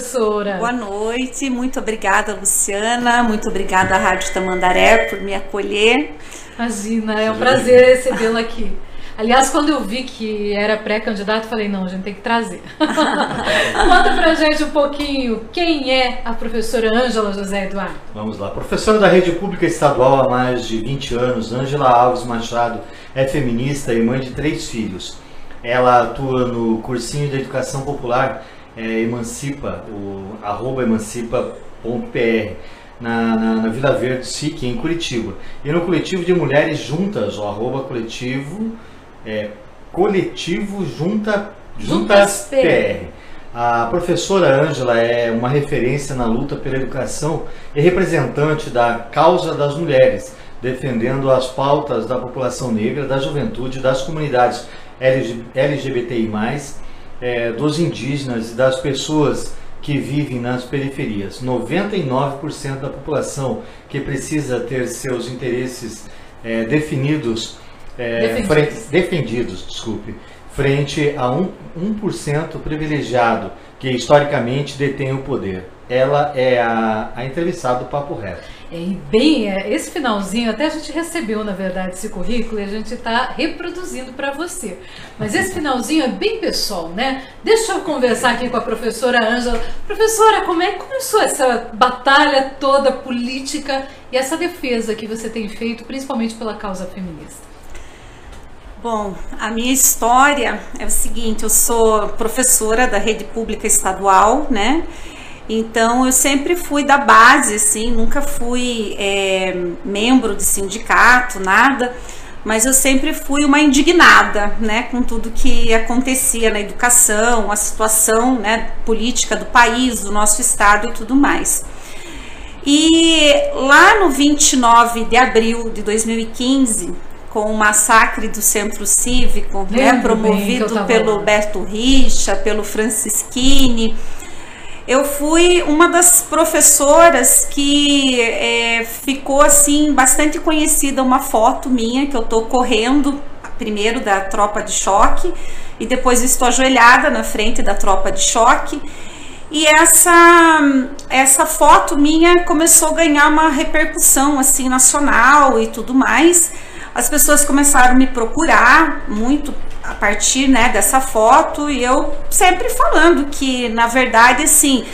professora. Boa noite, muito obrigada, Luciana, muito obrigada à Rádio Tamandaré por me acolher. Imagina, é um prazer recebê-la aqui. Aliás, quando eu vi que era pré-candidato, falei, não, a gente tem que trazer. Conta pra gente um pouquinho quem é a professora Ângela José Eduardo. Vamos lá. Professora da Rede Pública Estadual há mais de 20 anos, Ângela Alves Machado é feminista e mãe de três filhos. Ela atua no cursinho de educação popular é, Emancipa, o arroba emancipa.pr. Na, na, na, Vila Verde SIC, em Curitiba. E no coletivo de mulheres juntas, o arroba coletivo é, coletivo Junta, Juntas, PR. A professora Ângela é uma referência na luta pela educação e representante da causa das mulheres, defendendo as pautas da população negra, da juventude, das comunidades LGBTI+, é, dos indígenas e das pessoas que vivem nas periferias. 99% da população que precisa ter seus interesses é, definidos é, defendidos. Frente, defendidos, desculpe, frente a um, 1% privilegiado que historicamente detém o poder. Ela é a, a entrevistada do Papo Reto. É, bem, é, esse finalzinho, até a gente recebeu, na verdade, esse currículo e a gente está reproduzindo para você. Mas esse finalzinho é bem pessoal, né? Deixa eu conversar aqui com a professora Ângela. Professora, como é que começou essa batalha toda política e essa defesa que você tem feito, principalmente pela causa feminista? Bom, a minha história é o seguinte: eu sou professora da rede pública estadual, né? Então eu sempre fui da base, assim, nunca fui é, membro de sindicato, nada, mas eu sempre fui uma indignada, né, com tudo que acontecia na educação, a situação, né, política do país, do nosso estado e tudo mais. E lá no 29 de abril de 2015, com o massacre do Centro Cívico, né, promovido pelo Berto Richa, pelo Francisquini. Eu fui uma das professoras que é, ficou assim bastante conhecida uma foto minha que eu tô correndo primeiro da tropa de choque e depois estou ajoelhada na frente da tropa de choque. E essa essa foto minha começou a ganhar uma repercussão assim nacional e tudo mais. As pessoas começaram a me procurar muito a partir né, dessa foto e eu sempre falando que, na verdade, assim,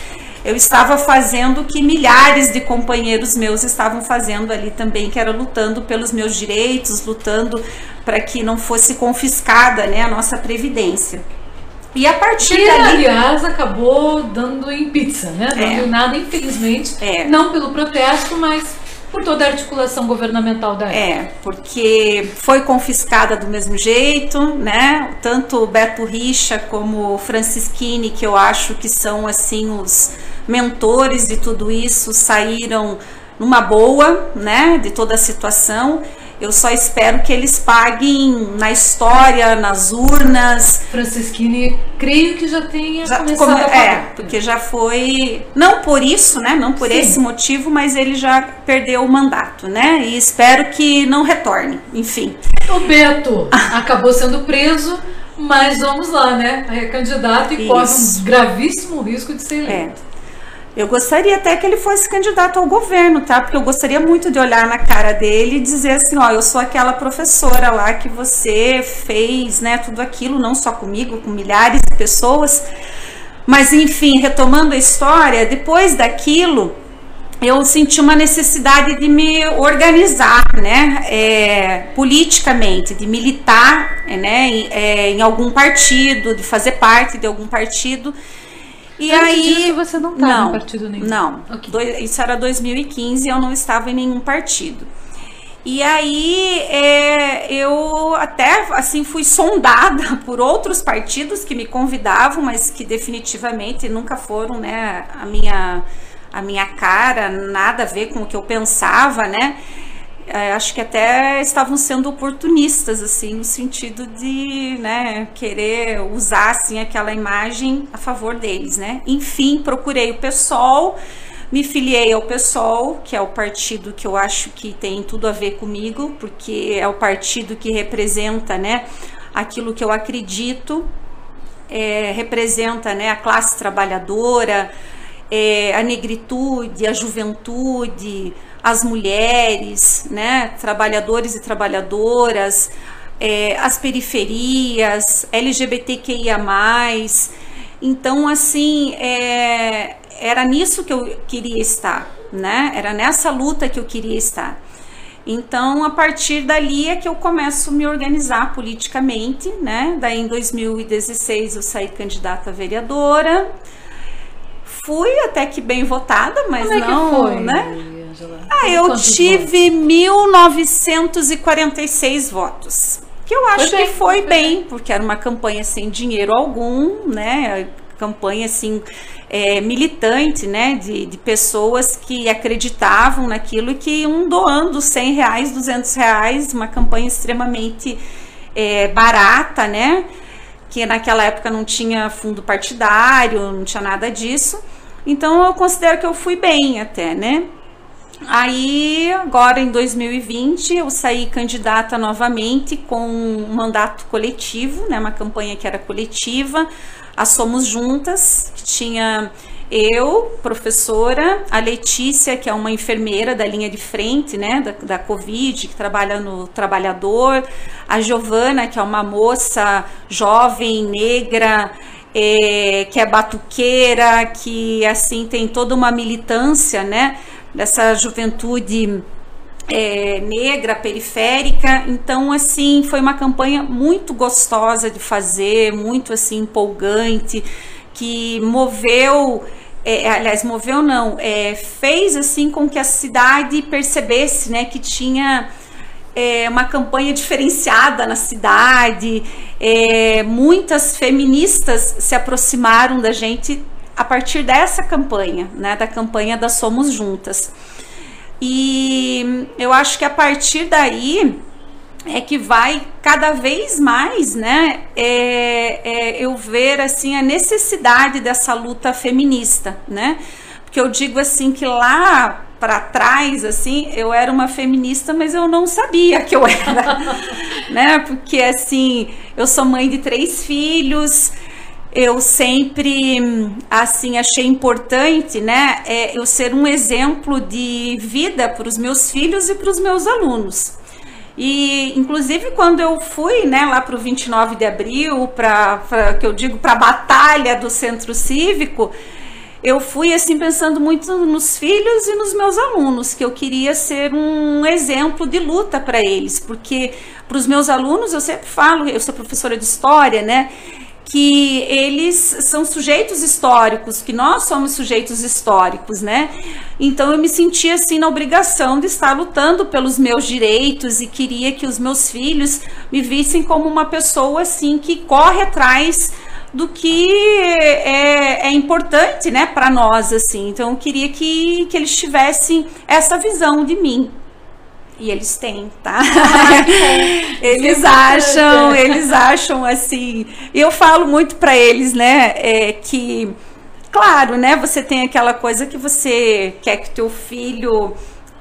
eu estava fazendo o que milhares de companheiros meus estavam fazendo ali também, que era lutando pelos meus direitos, lutando para que não fosse confiscada né, a nossa previdência. E a partir que, dali... aliás, acabou dando em pizza, né? Não é. deu nada, infelizmente. É. Não pelo protesto, mas por toda a articulação governamental da época. É, porque foi confiscada do mesmo jeito, né? Tanto o Beto Richa como o Francisquini, que eu acho que são assim os mentores de tudo isso, saíram numa boa, né, de toda a situação. Eu só espero que eles paguem na história, nas urnas. Francisquini, creio que já tenha já começado pagar. É, porque já foi, não por isso, né, não por Sim. esse motivo, mas ele já perdeu o mandato, né, e espero que não retorne, enfim. O Beto acabou sendo preso, mas vamos lá, né, é candidato e isso. corre um gravíssimo risco de ser eleito. É. Eu gostaria até que ele fosse candidato ao governo, tá? Porque eu gostaria muito de olhar na cara dele e dizer assim, ó, eu sou aquela professora lá que você fez, né, tudo aquilo, não só comigo, com milhares de pessoas. Mas enfim, retomando a história, depois daquilo, eu senti uma necessidade de me organizar, né, é, politicamente, de militar, né, em, é, em algum partido, de fazer parte de algum partido. E Antes aí disso, você não estava não, em partido nenhum? Não. Okay. isso era 2015 e eu não estava em nenhum partido. E aí é, eu até assim fui sondada por outros partidos que me convidavam, mas que definitivamente nunca foram, né, a minha a minha cara, nada a ver com o que eu pensava, né? É, acho que até estavam sendo oportunistas, assim, no sentido de, né, querer usar, assim, aquela imagem a favor deles, né. Enfim, procurei o PSOL, me filiei ao PSOL, que é o partido que eu acho que tem tudo a ver comigo, porque é o partido que representa, né, aquilo que eu acredito, é, representa né, a classe trabalhadora, é, a negritude, a juventude, as mulheres, né, trabalhadores e trabalhadoras, é, as periferias, LGBTQIA+. Então, assim, é, era nisso que eu queria estar, né? Era nessa luta que eu queria estar. Então, a partir dali é que eu começo a me organizar politicamente, né? Daí, em 2016, eu saí candidata a vereadora. Fui até que bem votada, mas Como não, é que foi, né? Angela? Ah, eu Quantos tive 1946 votos. Que eu acho Foi bem, que foi foi bem, porque era uma campanha sem dinheiro algum, né? Campanha assim é, militante, né? De, de pessoas que acreditavam naquilo e que iam doando 100 reais, 200 reais, uma campanha extremamente é, barata, né? Que naquela época não tinha fundo partidário, não tinha nada disso. Então eu considero que eu fui bem até, né? Aí, agora em 2020, eu saí candidata novamente com um mandato coletivo, né, uma campanha que era coletiva, a Somos Juntas, que tinha eu, professora, a Letícia, que é uma enfermeira da linha de frente, né, da, da Covid, que trabalha no Trabalhador, a Giovana, que é uma moça jovem, negra, é, que é batuqueira, que assim tem toda uma militância, né, dessa juventude é, negra, periférica. Então, assim, foi uma campanha muito gostosa de fazer, muito assim empolgante, que moveu. É, aliás, moveu não, é, fez assim com que a cidade percebesse, né, que tinha é, uma campanha diferenciada na cidade. É, muitas feministas se aproximaram da gente a partir dessa campanha, né, da campanha da Somos Juntas. E eu acho que a partir daí é que vai cada vez mais, né, é, é, eu ver assim a necessidade dessa luta feminista, né, porque eu digo assim que lá para trás, assim, eu era uma feminista, mas eu não sabia que eu era, né, porque assim eu sou mãe de três filhos eu sempre assim achei importante, né, é, eu ser um exemplo de vida para os meus filhos e para os meus alunos. E inclusive quando eu fui, né, lá para o 29 de abril, para que eu digo para a batalha do Centro Cívico, eu fui assim pensando muito nos filhos e nos meus alunos, que eu queria ser um exemplo de luta para eles, porque para os meus alunos eu sempre falo, eu sou professora de história, né? Que eles são sujeitos históricos, que nós somos sujeitos históricos, né? Então eu me sentia assim na obrigação de estar lutando pelos meus direitos e queria que os meus filhos me vissem como uma pessoa assim que corre atrás do que é, é importante, né, para nós assim. Então eu queria que, que eles tivessem essa visão de mim. E eles têm, tá? Ah, eles acham, eles acham assim. Eu falo muito para eles, né, é, que, claro, né, você tem aquela coisa que você quer que teu filho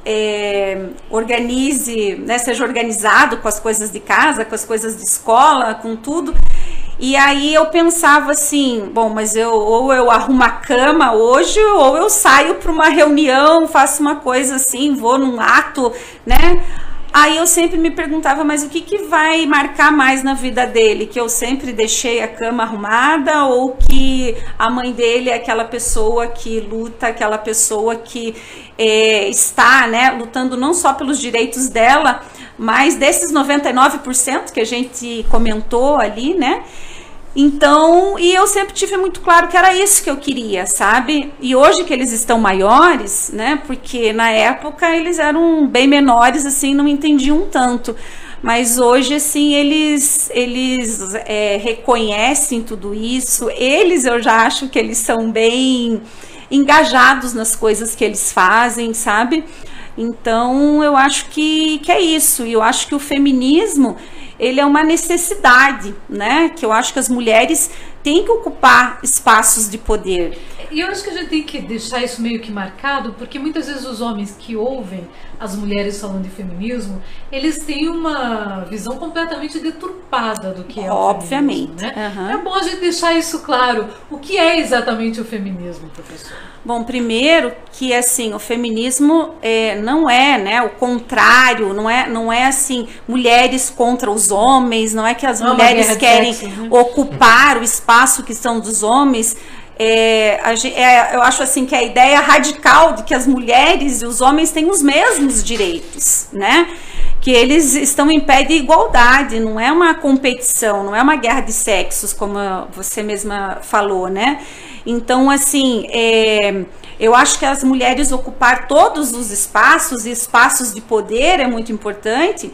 é, organize, né, seja organizado com as coisas de casa, com as coisas de escola, com tudo. E aí eu pensava assim, bom, mas eu ou eu arrumo a cama hoje, ou eu saio para uma reunião, faço uma coisa assim, vou num ato, né? Aí eu sempre me perguntava, mas o que, que vai marcar mais na vida dele? Que eu sempre deixei a cama arrumada ou que a mãe dele é aquela pessoa que luta, aquela pessoa que é, está né, lutando não só pelos direitos dela, mas desses 99% que a gente comentou ali, né? Então, e eu sempre tive muito claro que era isso que eu queria, sabe? E hoje que eles estão maiores, né? Porque na época eles eram bem menores, assim, não entendiam tanto. Mas hoje, assim, eles, eles é, reconhecem tudo isso. Eles, eu já acho que eles são bem engajados nas coisas que eles fazem, sabe? Então, eu acho que, que é isso. E eu acho que o feminismo ele é uma necessidade, né? Que eu acho que as mulheres tem que ocupar espaços de poder. E eu acho que a gente tem que deixar isso meio que marcado, porque muitas vezes os homens que ouvem as mulheres falando de feminismo, eles têm uma visão completamente deturpada do que é Obviamente. o feminismo. Né? Uhum. É bom a gente deixar isso claro. O que é exatamente o feminismo, professor? Bom, primeiro que assim o feminismo é, não é, né, o contrário, não é, não é assim mulheres contra os homens, não é que as não é mulheres querem sexo, né? ocupar o espaço que são dos homens. É, é, eu acho assim que a ideia radical de que as mulheres e os homens têm os mesmos direitos, né? Que eles estão em pé de igualdade, não é uma competição, não é uma guerra de sexos, como você mesma falou, né? Então, assim, é, eu acho que as mulheres ocupar todos os espaços e espaços de poder é muito importante.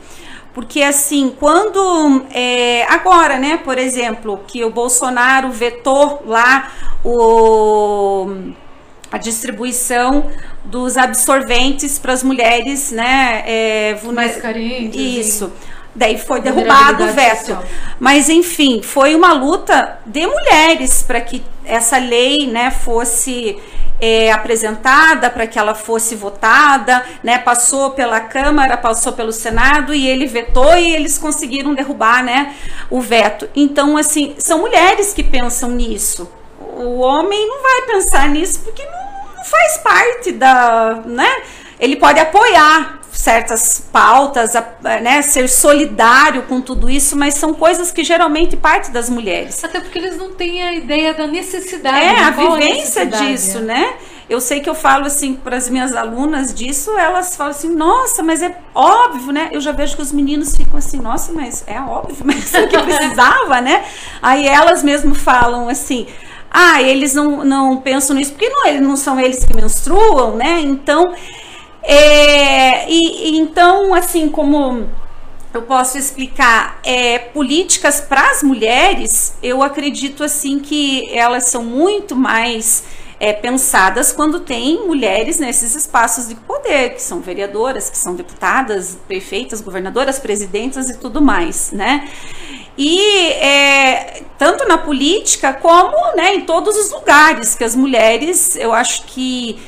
Porque assim, quando é, agora, né, por exemplo, que o Bolsonaro vetou lá o, a distribuição dos absorventes para as mulheres, né, é, mais carentes. Isso. Daí foi derrubado o veto. Social. Mas enfim, foi uma luta de mulheres para que essa lei, né, fosse é, apresentada para que ela fosse votada, né? Passou pela Câmara, passou pelo Senado e ele vetou e eles conseguiram derrubar, né? O veto. Então, assim, são mulheres que pensam nisso. O homem não vai pensar nisso porque não, não faz parte da, né? Ele pode apoiar certas pautas, né, ser solidário com tudo isso, mas são coisas que geralmente partem das mulheres. Até porque eles não têm a ideia da necessidade. É, a vivência a disso, né? Eu sei que eu falo assim para as minhas alunas disso, elas falam assim, nossa, mas é óbvio, né? Eu já vejo que os meninos ficam assim, nossa, mas é óbvio, mas é o que precisava, né? Aí elas mesmo falam assim, ah, eles não, não pensam nisso, porque não, não são eles que menstruam, né? Então, é, e, então, assim, como eu posso explicar é, políticas para as mulheres, eu acredito assim que elas são muito mais é, pensadas quando tem mulheres nesses espaços de poder, que são vereadoras, que são deputadas, prefeitas, governadoras, presidentas e tudo mais, né? E é, tanto na política como né, em todos os lugares que as mulheres, eu acho que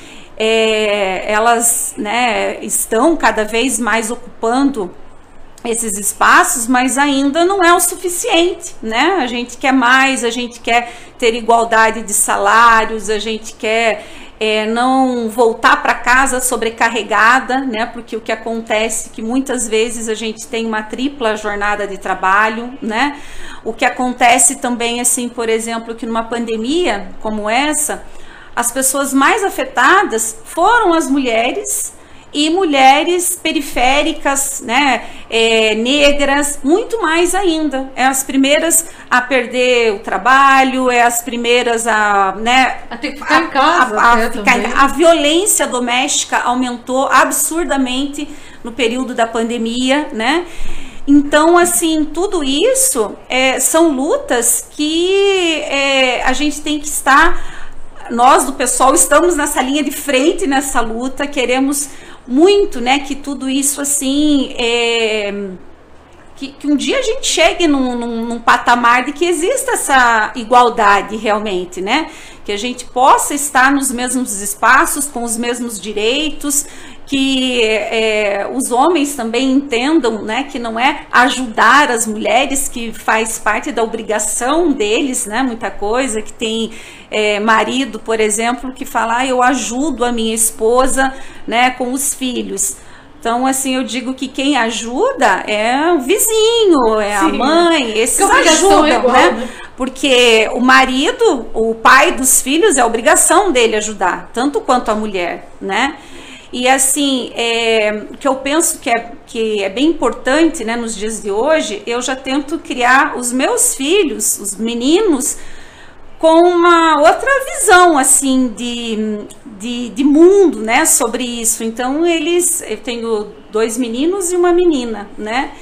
é, elas né, estão cada vez mais ocupando esses espaços, mas ainda não é o suficiente, né? A gente quer mais, a gente quer ter igualdade de salários, a gente quer é, não voltar para casa sobrecarregada, né? Porque o que acontece é que muitas vezes a gente tem uma tripla jornada de trabalho, né? O que acontece também, assim, por exemplo, que numa pandemia como essa, as pessoas mais afetadas foram as mulheres e mulheres periféricas, né, é, negras, muito mais ainda. É as primeiras a perder o trabalho, é as primeiras a, né, a ter que ficar a, em casa. A, a, ficar, a violência doméstica aumentou absurdamente no período da pandemia, né? Então, assim, tudo isso é, são lutas que é, a gente tem que estar nós do pessoal estamos nessa linha de frente nessa luta, queremos muito, né, que tudo isso assim é, que, que, um dia a gente chegue num, num, num, patamar de que exista essa igualdade realmente, né? Que a gente possa estar nos mesmos espaços, com os mesmos direitos, que é, os homens também entendam né, que não é ajudar as mulheres, que faz parte da obrigação deles, né, muita coisa, que tem é, marido, por exemplo, que fala, ah, eu ajudo a minha esposa né, com os filhos. Então, assim, eu digo que quem ajuda é o vizinho, é Sim. a mãe, esses ajudam, é igual, né? né? Porque o marido, o pai dos filhos, é a obrigação dele ajudar, tanto quanto a mulher, né? E assim, é, que eu penso que é, que é bem importante né, nos dias de hoje, eu já tento criar os meus filhos, os meninos, com uma outra visão assim de, de, de, mundo né, sobre isso. Então eles, eu tenho dois meninos e uma menina, né?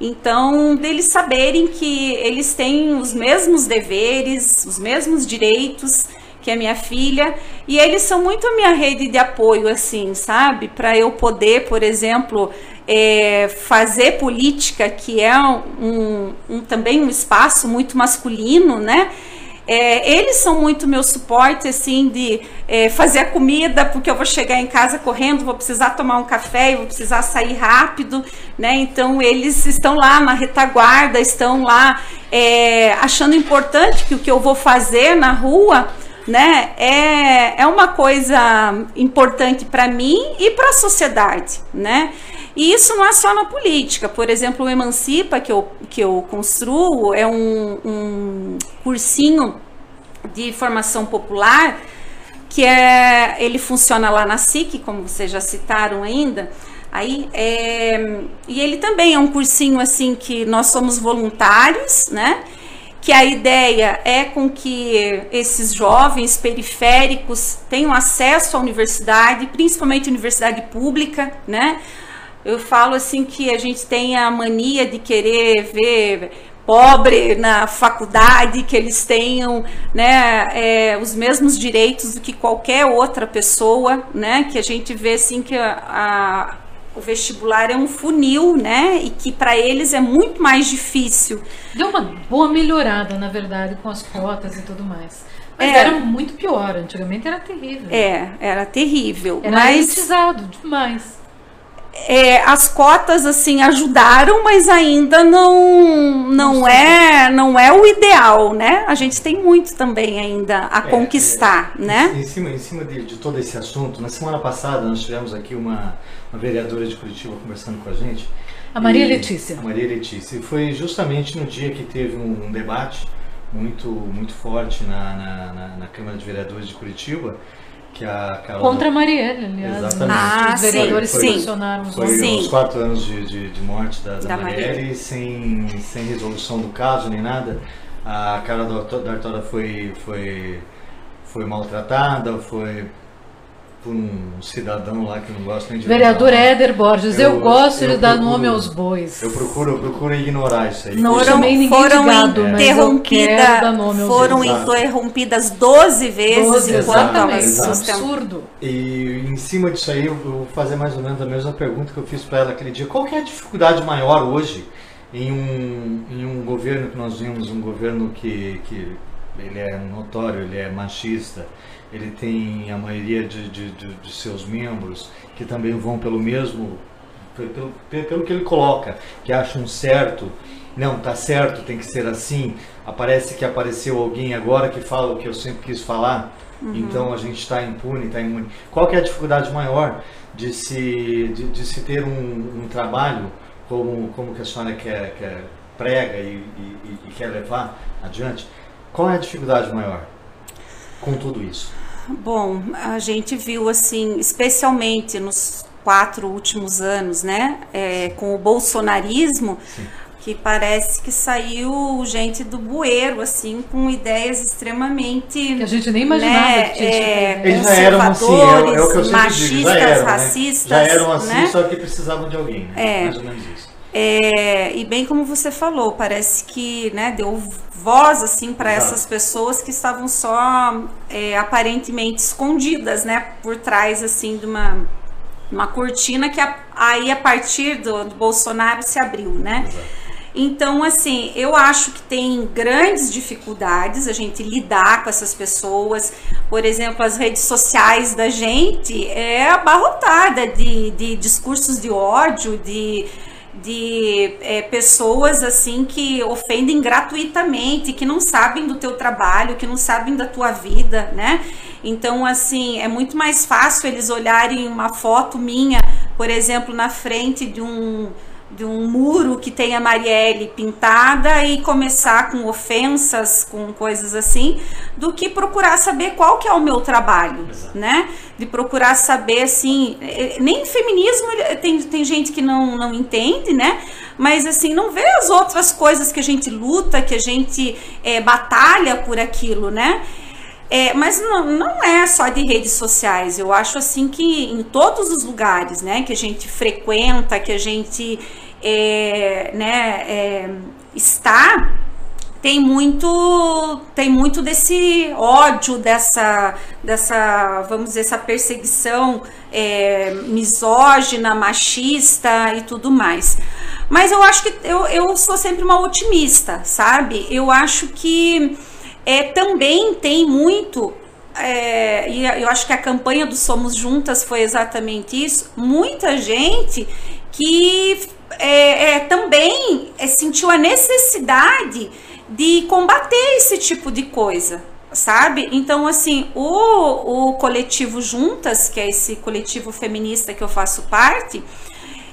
Então, deles saberem que eles têm os mesmos deveres, os mesmos direitos que é minha filha, e eles são muito a minha rede de apoio, assim, sabe? Para eu poder, por exemplo, é, fazer política, que é um, um, também um espaço muito masculino, né? É, eles são muito meu suporte, assim, de é, fazer a comida, porque eu vou chegar em casa correndo, vou precisar tomar um café, vou precisar sair rápido, né? Então, eles estão lá na retaguarda, estão lá é, achando importante que o que eu vou fazer na rua, né, é, é uma coisa importante para mim e para a sociedade, né? E isso não é só na política. Por exemplo, o Emancipa, que eu, que eu construo, é um, um cursinho de formação popular que é, ele funciona lá na SIC, como vocês já citaram ainda. Aí, é, e ele também é um cursinho assim que nós somos voluntários, né? Que a ideia é com que esses jovens periféricos tenham acesso à universidade, principalmente universidade pública, né? Eu falo assim que a gente tem a mania de querer ver pobre na faculdade, que eles tenham né, é, os mesmos direitos do que qualquer outra pessoa, né? Que a gente vê assim que a, a, o vestibular é um funil, né? E que para eles é muito mais difícil. Deu uma boa melhorada, na verdade, com as cotas e tudo mais. Mas é. era muito pior, antigamente era terrível. É, era terrível. Era mas demais é, as cotas assim ajudaram, mas ainda não não é não é o ideal, né? A gente tem muito também ainda a é, conquistar, é, né? Em cima, em cima de, de, todo esse assunto, na semana passada nós tivemos aqui uma, uma vereadora de Curitiba conversando com a gente. A Maria Letícia. A Maria Letícia. E foi justamente no dia que teve um, um debate muito muito forte na, na, na, na Câmara de Vereadores de Curitiba que a Carol... Contra a Marielle, aliás. Né? Exatamente. Ah, os vereadores foi, se posicionaram. Foi sim. os quatro anos de, de, de morte da, da, da Marielle, Marielle, sem, sem resolução do caso nem nada. A Carol D'Artora foi, foi, foi maltratada, foi por um cidadão lá que não gosta nem de Vereador Éder Borges, eu, eu gosto eu de dar nome aos bois. Eu procuro, eu procuro ignorar isso aí. Não foram, foram gado, interrompida, foram interrompidas 12 vezes 12, exatamente, absurdo. E em cima disso aí eu vou fazer mais ou menos a mesma pergunta que eu fiz para ela aquele dia. Qual é a dificuldade maior hoje em um, em um governo que nós vimos, um governo que, que ele é notório, ele é machista, ele tem a maioria de, de, de, de seus membros que também vão pelo mesmo, pelo, pelo que ele coloca, que acham certo, não, tá certo, tem que ser assim. Aparece que apareceu alguém agora que fala o que eu sempre quis falar, uhum. então a gente está impune, está imune. Qual que é a dificuldade maior de se, de, de se ter um, um, trabalho como, como que a senhora quer, quer prega e, e, e quer levar adiante? Qual é a dificuldade maior com tudo isso? Bom, a gente viu assim, especialmente nos quatro últimos anos, né, é, com o bolsonarismo, Sim. que parece que saiu gente do bueiro, assim, com ideias extremamente. Que a gente nem imaginava né, que tinha. É, Eles já eram assim, é, é o que eu machistas, digo, já eram, racistas. Né? Já eram assim, né? só que precisavam de alguém, né? É. mais ou menos isso. É, e bem como você falou, parece que né, deu voz assim para essas pessoas que estavam só é, aparentemente escondidas, né, por trás assim de uma uma cortina que a, aí a partir do, do, Bolsonaro se abriu, né? Então, assim, eu acho que tem grandes dificuldades a gente lidar com essas pessoas. Por exemplo, as redes sociais da gente é abarrotada de, de discursos de ódio, de de é, pessoas assim que ofendem gratuitamente, que não sabem do teu trabalho, que não sabem da tua vida, né? Então, assim, é muito mais fácil eles olharem uma foto minha, por exemplo, na frente de um de um muro que tem a Marielle pintada e começar com ofensas, com coisas assim, do que procurar saber qual que é o meu trabalho, Exato. né? De procurar saber, assim, eh, nem feminismo tem, tem gente que não, não entende, né? Mas, assim, não vê as outras coisas que a gente luta, que a gente é, batalha por aquilo, né? É, mas não, não é só de redes sociais. Eu acho assim que em todos os lugares, né, que a gente frequenta, que a gente é, né, é, está tem muito tem muito desse ódio dessa dessa vamos dizer essa perseguição é, misógina machista e tudo mais mas eu acho que eu, eu sou sempre uma otimista sabe eu acho que é, também tem muito é, e eu acho que a campanha do Somos Juntas foi exatamente isso. Muita gente que é, é, também é, sentiu a necessidade de combater esse tipo de coisa, sabe? Então, assim, o, o coletivo Juntas, que é esse coletivo feminista que eu faço parte,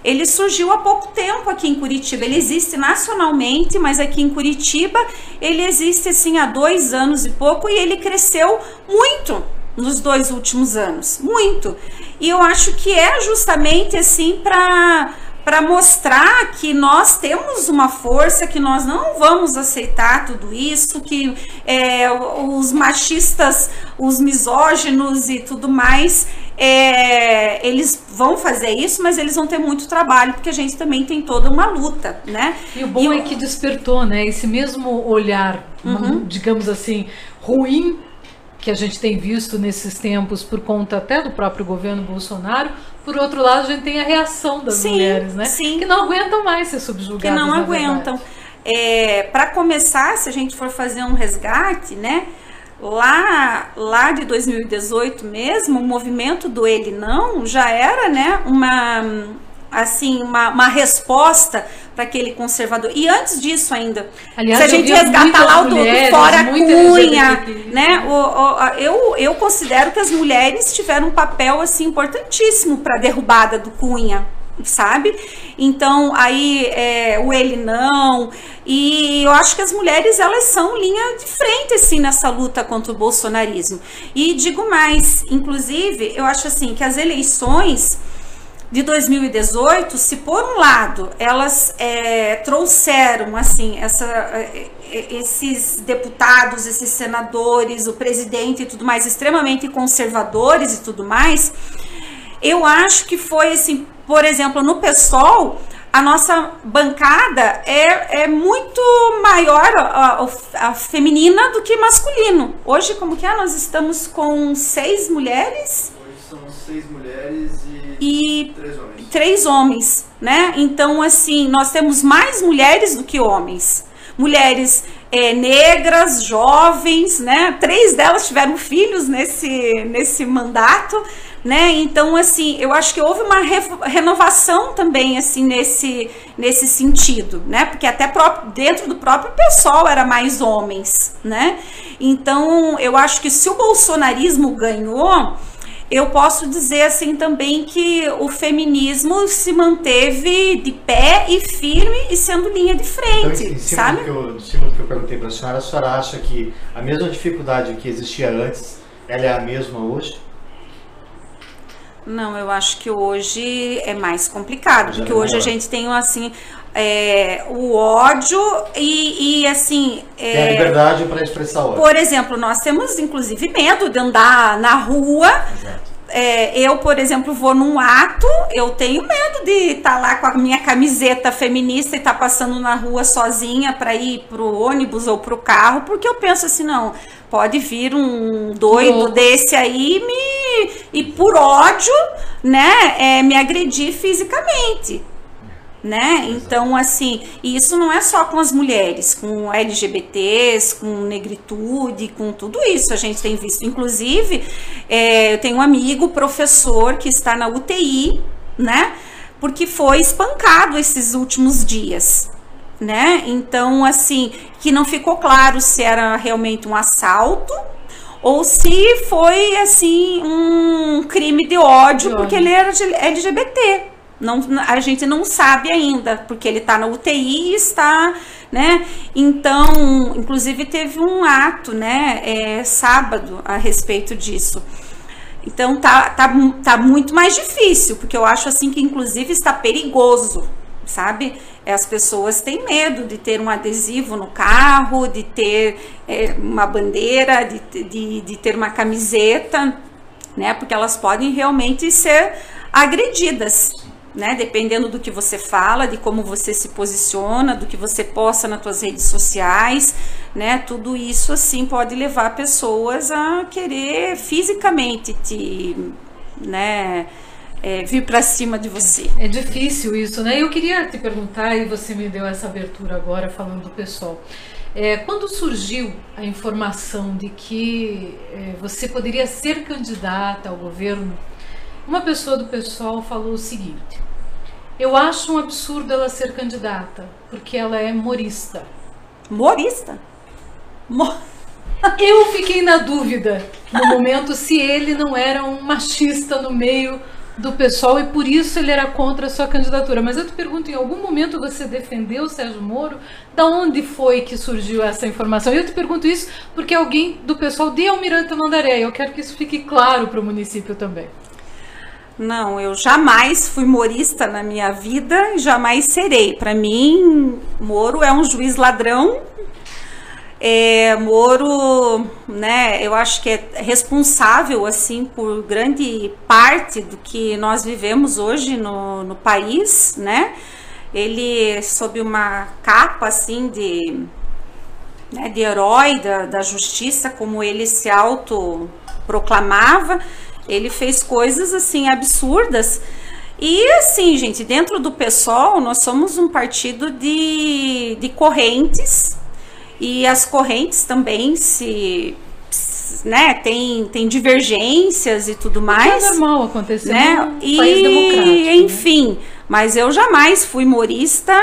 ele surgiu há pouco tempo aqui em Curitiba. Ele existe nacionalmente, mas aqui em Curitiba ele existe assim há dois anos e pouco e ele cresceu muito nos dois últimos anos, muito. E eu acho que é justamente assim para para mostrar que nós temos uma força, que nós não vamos aceitar tudo isso, que é, os machistas, os misóginos e tudo mais, é, eles vão fazer isso, mas eles vão ter muito trabalho, porque a gente também tem toda uma luta, né? E o bom e é que despertou, né? Esse mesmo olhar, uhum. digamos assim, ruim que a gente tem visto nesses tempos por conta até do próprio governo Bolsonaro. Por outro lado, a gente tem a reação das sim, mulheres, né? Sim. Que não aguentam mais ser subjugadas. Que não aguentam. É, Para começar, se a gente for fazer um resgate, né? Lá, lá de 2018 mesmo, o movimento do Ele Não já era né, uma, assim, uma, uma resposta para aquele conservador. E antes disso ainda, Aliás, se a gente resgatar lá o do, do Fora Cunha, né, o, o, eu, eu considero que as mulheres tiveram um papel assim importantíssimo para a derrubada do Cunha sabe? Então, aí é, o ele não. E eu acho que as mulheres, elas são linha de frente, assim, nessa luta contra o bolsonarismo. E digo mais, inclusive, eu acho assim que as eleições de 2018, se por um lado elas é, trouxeram assim essa, é, é, esses deputados, esses senadores, o presidente e tudo mais extremamente conservadores e tudo mais, eu acho que foi assim por exemplo, no PSOL, a nossa bancada é, é muito maior a, a, a, feminina do que masculino. Hoje, como que é? Nós estamos com seis mulheres. Hoje são seis mulheres e, e três homens. Três homens, né? Então, assim, nós temos mais mulheres do que homens. Mulheres é, negras, jovens, né? Três delas tiveram filhos nesse, nesse mandato né? Então, assim, eu acho que houve uma re renovação também, assim, nesse, nesse sentido, né? Porque até próprio, dentro do próprio pessoal era mais homens, né? Então, eu acho que se o bolsonarismo ganhou, eu posso dizer assim também que o feminismo se manteve de pé e firme e sendo linha de frente, então, em cima sabe? Do que eu, em cima do que eu perguntei para a senhora, a senhora acha que a mesma dificuldade que existia antes, ela é a mesma hoje? Não, eu acho que hoje é mais complicado, porque hoje a gente tem assim é, o ódio e, e assim. É, tem a liberdade para expressar ódio. Por exemplo, nós temos inclusive medo de andar na rua. É, eu, por exemplo, vou num ato, eu tenho medo de estar tá lá com a minha camiseta feminista e estar tá passando na rua sozinha para ir pro ônibus ou pro carro, porque eu penso assim, não, pode vir um doido desse aí me e por ódio, né, é, me agredir fisicamente. Né? Então, assim, isso não é só com as mulheres, com LGBTs, com negritude, com tudo isso a gente tem visto. Inclusive, é, eu tenho um amigo professor que está na UTI, né? Porque foi espancado esses últimos dias né? Então, assim, que não ficou claro se era realmente um assalto ou se foi assim um crime de ódio, porque ele era LGBT. Não, a gente não sabe ainda, porque ele está na UTI e está, né? Então, inclusive teve um ato, né, é, sábado a respeito disso. Então tá, tá, tá muito mais difícil, porque eu acho assim que inclusive está perigoso sabe? As pessoas têm medo de ter um adesivo no carro, de ter é, uma bandeira, de, de, de ter uma camiseta, né? Porque elas podem realmente ser agredidas. Né? Dependendo do que você fala, de como você se posiciona, do que você posta nas suas redes sociais, né? Tudo isso assim pode levar pessoas a querer fisicamente te, né? é, vir para cima de você. É difícil isso, né? Eu queria te perguntar, e você me deu essa abertura agora falando do pessoal. É, quando surgiu a informação de que é, você poderia ser candidata ao governo, uma pessoa do pessoal falou o seguinte: Eu acho um absurdo ela ser candidata, porque ela é morista. Morista? Mo eu fiquei na dúvida no momento se ele não era um machista no meio do pessoal e por isso ele era contra a sua candidatura. Mas eu te pergunto, em algum momento você defendeu o Sérgio Moro? Da onde foi que surgiu essa informação? Eu te pergunto isso porque alguém do pessoal de Almirante Mandaré. Eu quero que isso fique claro para o município também. Não, eu jamais fui morista na minha vida e jamais serei. Para mim, Moro é um juiz ladrão é, Moro, né, eu acho que é responsável assim por grande parte do que nós vivemos hoje no, no país, né? Ele sob uma capa assim de, né, de herói da, da justiça, como ele se auto proclamava, ele fez coisas assim absurdas. E assim, gente, dentro do PSOL, nós somos um partido de, de correntes e as correntes também se né, tem, tem divergências e tudo mais. é normal acontecer né? e, país democrático. Né? Enfim, né? mas eu jamais fui morista,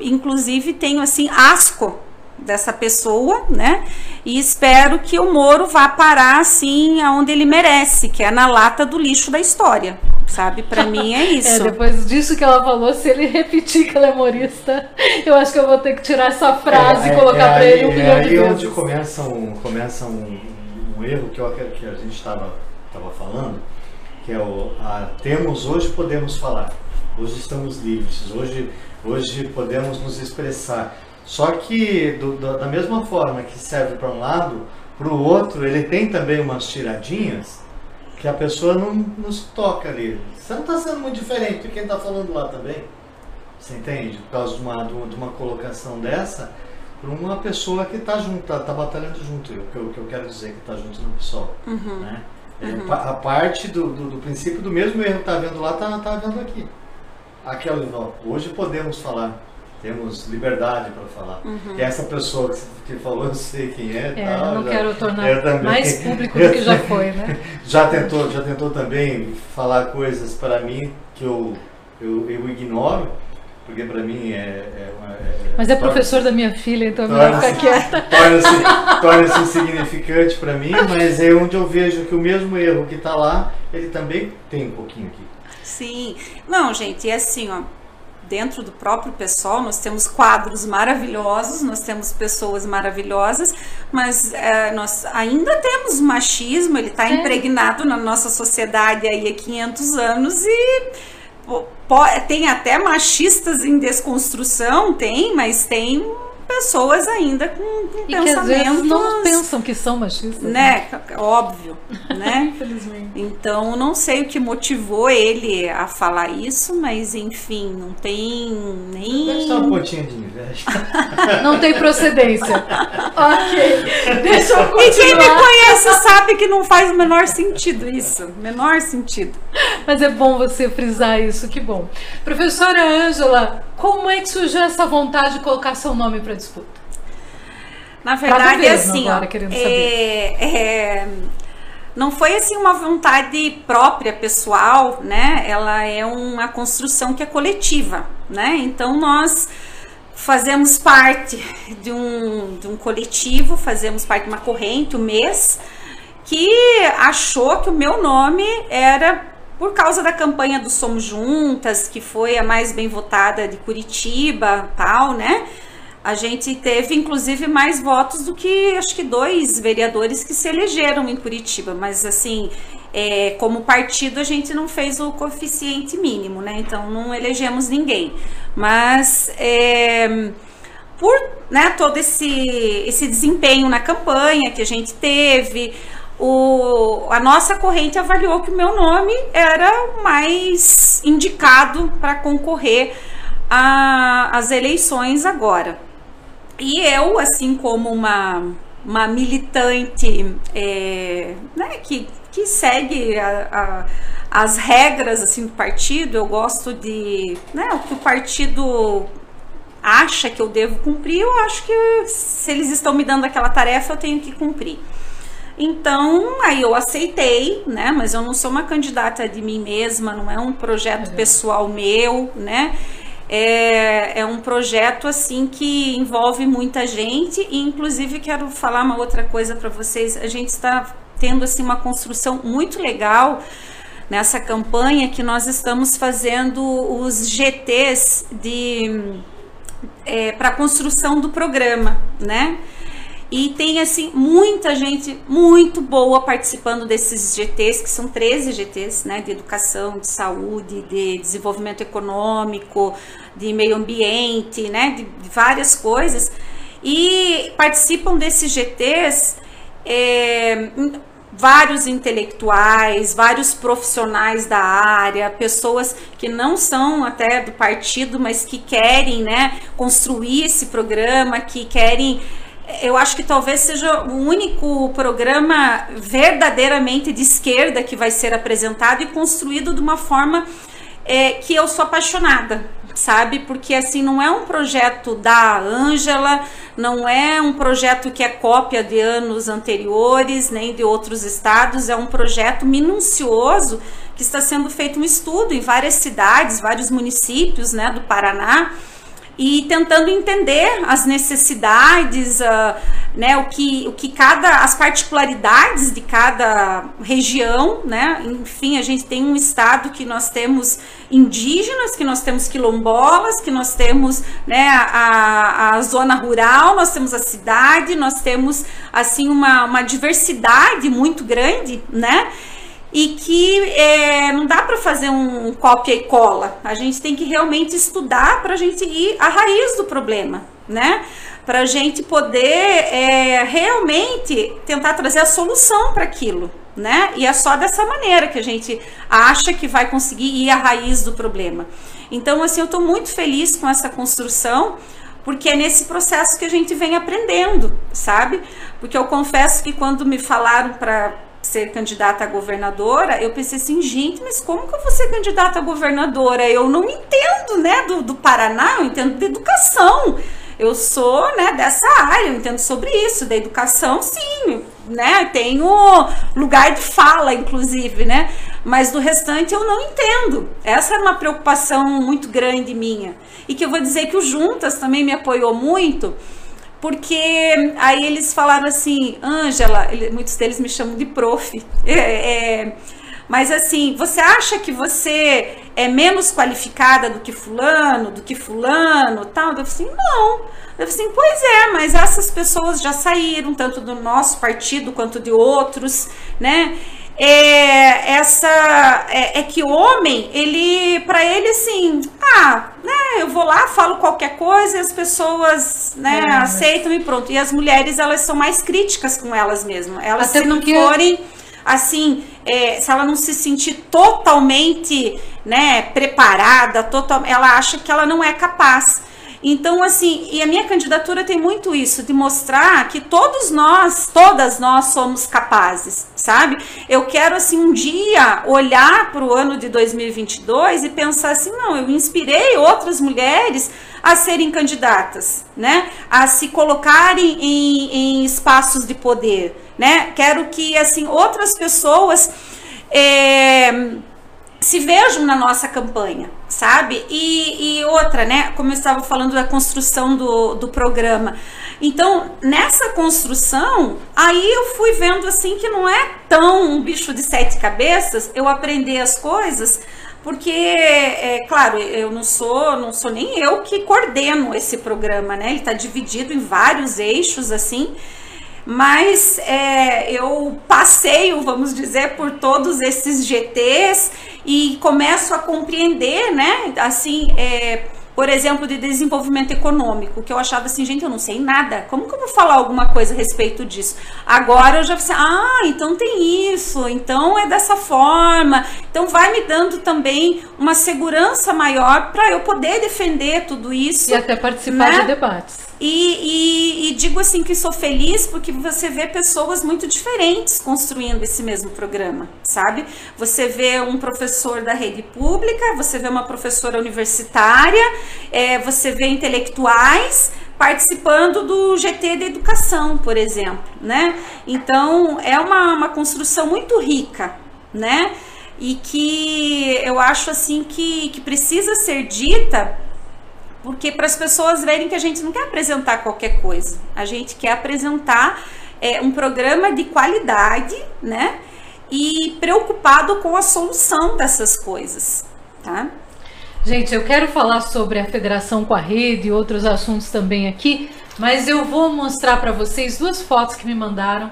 inclusive tenho assim asco dessa pessoa, né? E espero que o Moro vá parar assim aonde ele merece, que é na lata do lixo da história sabe? Para mim é, é isso. É, depois disso que ela falou, se ele repetir que ela é humorista, eu acho que eu vou ter que tirar essa frase é, e colocar é, para ele um é, milhão de vezes. É aí onde começa um, começa um, um erro que, eu, que a gente estava tava falando, que é o a, temos hoje podemos falar, hoje estamos livres, hoje, hoje podemos nos expressar. Só que do, do, da mesma forma que serve para um lado, para o outro ele tem também umas tiradinhas que a pessoa não nos toca ali. Você não está sendo muito diferente de quem está falando lá também. Você entende? Por causa de uma, de uma colocação dessa, para uma pessoa que está junto, está tá batalhando junto. O que eu, que eu quero dizer que está junto no pessoal. Uhum. Né? É, uhum. A parte do, do, do, princípio do mesmo erro que está vendo lá, está tá vendo aqui. Aquela, hoje podemos falar temos liberdade para falar. Uhum. E essa pessoa que, que, falou, eu sei quem é. é eu não já, quero tornar mais público do que já foi, né? já tentou, já tentou também falar coisas para mim que eu, eu, eu ignoro. Porque para mim é, é, é, Mas é professor da minha filha, então não ficar quieta. Torna-se torna insignificante para mim, mas é onde eu vejo que o mesmo erro que está lá, ele também tem um pouquinho aqui. Sim. Não, gente, é assim, ó dentro do próprio pessoal, nós temos quadros maravilhosos, nós temos pessoas maravilhosas, mas é, nós ainda temos machismo, ele está é. impregnado na nossa sociedade aí há 500 anos e tem até machistas em desconstrução, tem, mas tem pessoas ainda com, com e pensamentos. Que às vezes não pensam que são machistas. Né? né? Óbvio, né? Infelizmente. Então, não sei o que motivou ele a falar isso, mas enfim, não tem nem. Deve estar um pontinho de inveja. não tem procedência. ok. Deixa eu continuar. E quem me conhece sabe que não faz o menor sentido isso. Menor sentido. Mas é bom você frisar isso, que bom. Professora Ângela, como é que surgiu essa vontade de colocar seu nome para disputa? Na verdade, é assim, agora, ó, é, é, não foi assim uma vontade própria, pessoal, né? Ela é uma construção que é coletiva, né? Então nós fazemos parte de um, de um coletivo, fazemos parte de uma corrente, o mês, que achou que o meu nome era por causa da campanha do Somos Juntas, que foi a mais bem votada de Curitiba, tal, né? A gente teve inclusive mais votos do que acho que dois vereadores que se elegeram em Curitiba, mas assim, é, como partido a gente não fez o coeficiente mínimo, né? Então não elegemos ninguém. Mas é, por né, todo esse, esse desempenho na campanha que a gente teve, o, a nossa corrente avaliou que o meu nome era mais indicado para concorrer às eleições agora. E eu, assim como uma, uma militante é, né, que, que segue a, a, as regras assim, do partido, eu gosto de né, o que o partido acha que eu devo cumprir, eu acho que se eles estão me dando aquela tarefa, eu tenho que cumprir. Então, aí eu aceitei, né? Mas eu não sou uma candidata de mim mesma, não é um projeto uhum. pessoal meu, né? É, é um projeto assim que envolve muita gente e inclusive quero falar uma outra coisa para vocês. A gente está tendo assim uma construção muito legal nessa campanha que nós estamos fazendo os GTs de é, para construção do programa, né? E tem assim muita gente muito boa participando desses GTs, que são 13 GTs, né, de educação, de saúde, de desenvolvimento econômico, de meio ambiente, né, de, de várias coisas. E participam desses GTs é, vários intelectuais, vários profissionais da área, pessoas que não são até do partido, mas que querem, né, construir esse programa, que querem eu acho que talvez seja o único programa verdadeiramente de esquerda que vai ser apresentado e construído de uma forma é, que eu sou apaixonada, sabe? Porque assim não é um projeto da Ângela, não é um projeto que é cópia de anos anteriores, nem de outros estados, é um projeto minucioso que está sendo feito um estudo em várias cidades, vários municípios, né, do Paraná e tentando entender as necessidades, uh, né, o que, o que cada, as particularidades de cada região, né, enfim, a gente tem um estado que nós temos indígenas, que nós temos quilombolas, que nós temos, né, a, a zona rural, nós temos a cidade, nós temos, assim, uma, uma diversidade muito grande, né, e que é, não dá para fazer um cópia e cola. A gente tem que realmente estudar para a gente ir à raiz do problema, né? Para a gente poder é, realmente tentar trazer a solução para aquilo, né? E é só dessa maneira que a gente acha que vai conseguir ir à raiz do problema. Então, assim, eu estou muito feliz com essa construção porque é nesse processo que a gente vem aprendendo, sabe? Porque eu confesso que quando me falaram para ser candidata a governadora, eu pensei assim, gente, mas como que eu vou ser candidata a governadora? Eu não entendo, né, do, do Paraná, eu entendo de educação. Eu sou, né, dessa área, eu entendo sobre isso, da educação, sim, né, tenho lugar de fala, inclusive, né, mas do restante eu não entendo. Essa era uma preocupação muito grande minha. E que eu vou dizer que o Juntas também me apoiou muito, porque aí eles falaram assim, Ângela, muitos deles me chamam de prof, é, é, mas assim, você acha que você é menos qualificada do que fulano, do que fulano, tal? Eu falei assim, não. Eu falei assim, pois é, mas essas pessoas já saíram, tanto do nosso partido quanto de outros, né? É, essa é, é, que o homem ele para ele assim ah né eu vou lá falo qualquer coisa e as pessoas né é, aceitam mas... e pronto. E as mulheres elas são mais críticas com elas mesmas. Elas Até se porque... não forem assim é, se ela não se sentir totalmente né preparada total ela acha que ela não é capaz então, assim, e a minha candidatura tem muito isso, de mostrar que todos nós, todas nós somos capazes, sabe? Eu quero, assim, um dia olhar para o ano de 2022 e pensar assim: não, eu inspirei outras mulheres a serem candidatas, né? A se colocarem em, em espaços de poder, né? Quero que, assim, outras pessoas. É, se vejam na nossa campanha, sabe? E, e, outra, né? Como eu estava falando da construção do, do programa. Então, nessa construção, aí eu fui vendo assim que não é tão um bicho de sete cabeças eu aprender as coisas, porque, é claro, eu não sou, não sou nem eu que coordeno esse programa, né? Ele está dividido em vários eixos, assim mas é, eu passeio, vamos dizer, por todos esses GTs e começo a compreender, né? Assim, é, por exemplo, de desenvolvimento econômico, que eu achava assim, gente, eu não sei nada, como que eu vou falar alguma coisa a respeito disso? Agora eu já pensei, ah, então tem isso, então é dessa forma, então vai me dando também uma segurança maior para eu poder defender tudo isso. E até participar né? de debates E, e, e, digo assim que sou feliz porque você vê pessoas muito diferentes construindo esse mesmo programa, sabe? Você vê um professor da rede pública, você vê uma professora universitária, é, você vê intelectuais participando do GT da educação, por exemplo, né? Então é uma, uma construção muito rica, né? E que eu acho assim que, que precisa ser dita porque para as pessoas verem que a gente não quer apresentar qualquer coisa, a gente quer apresentar é, um programa de qualidade, né? E preocupado com a solução dessas coisas, tá? Gente, eu quero falar sobre a federação com a rede e outros assuntos também aqui, mas eu vou mostrar para vocês duas fotos que me mandaram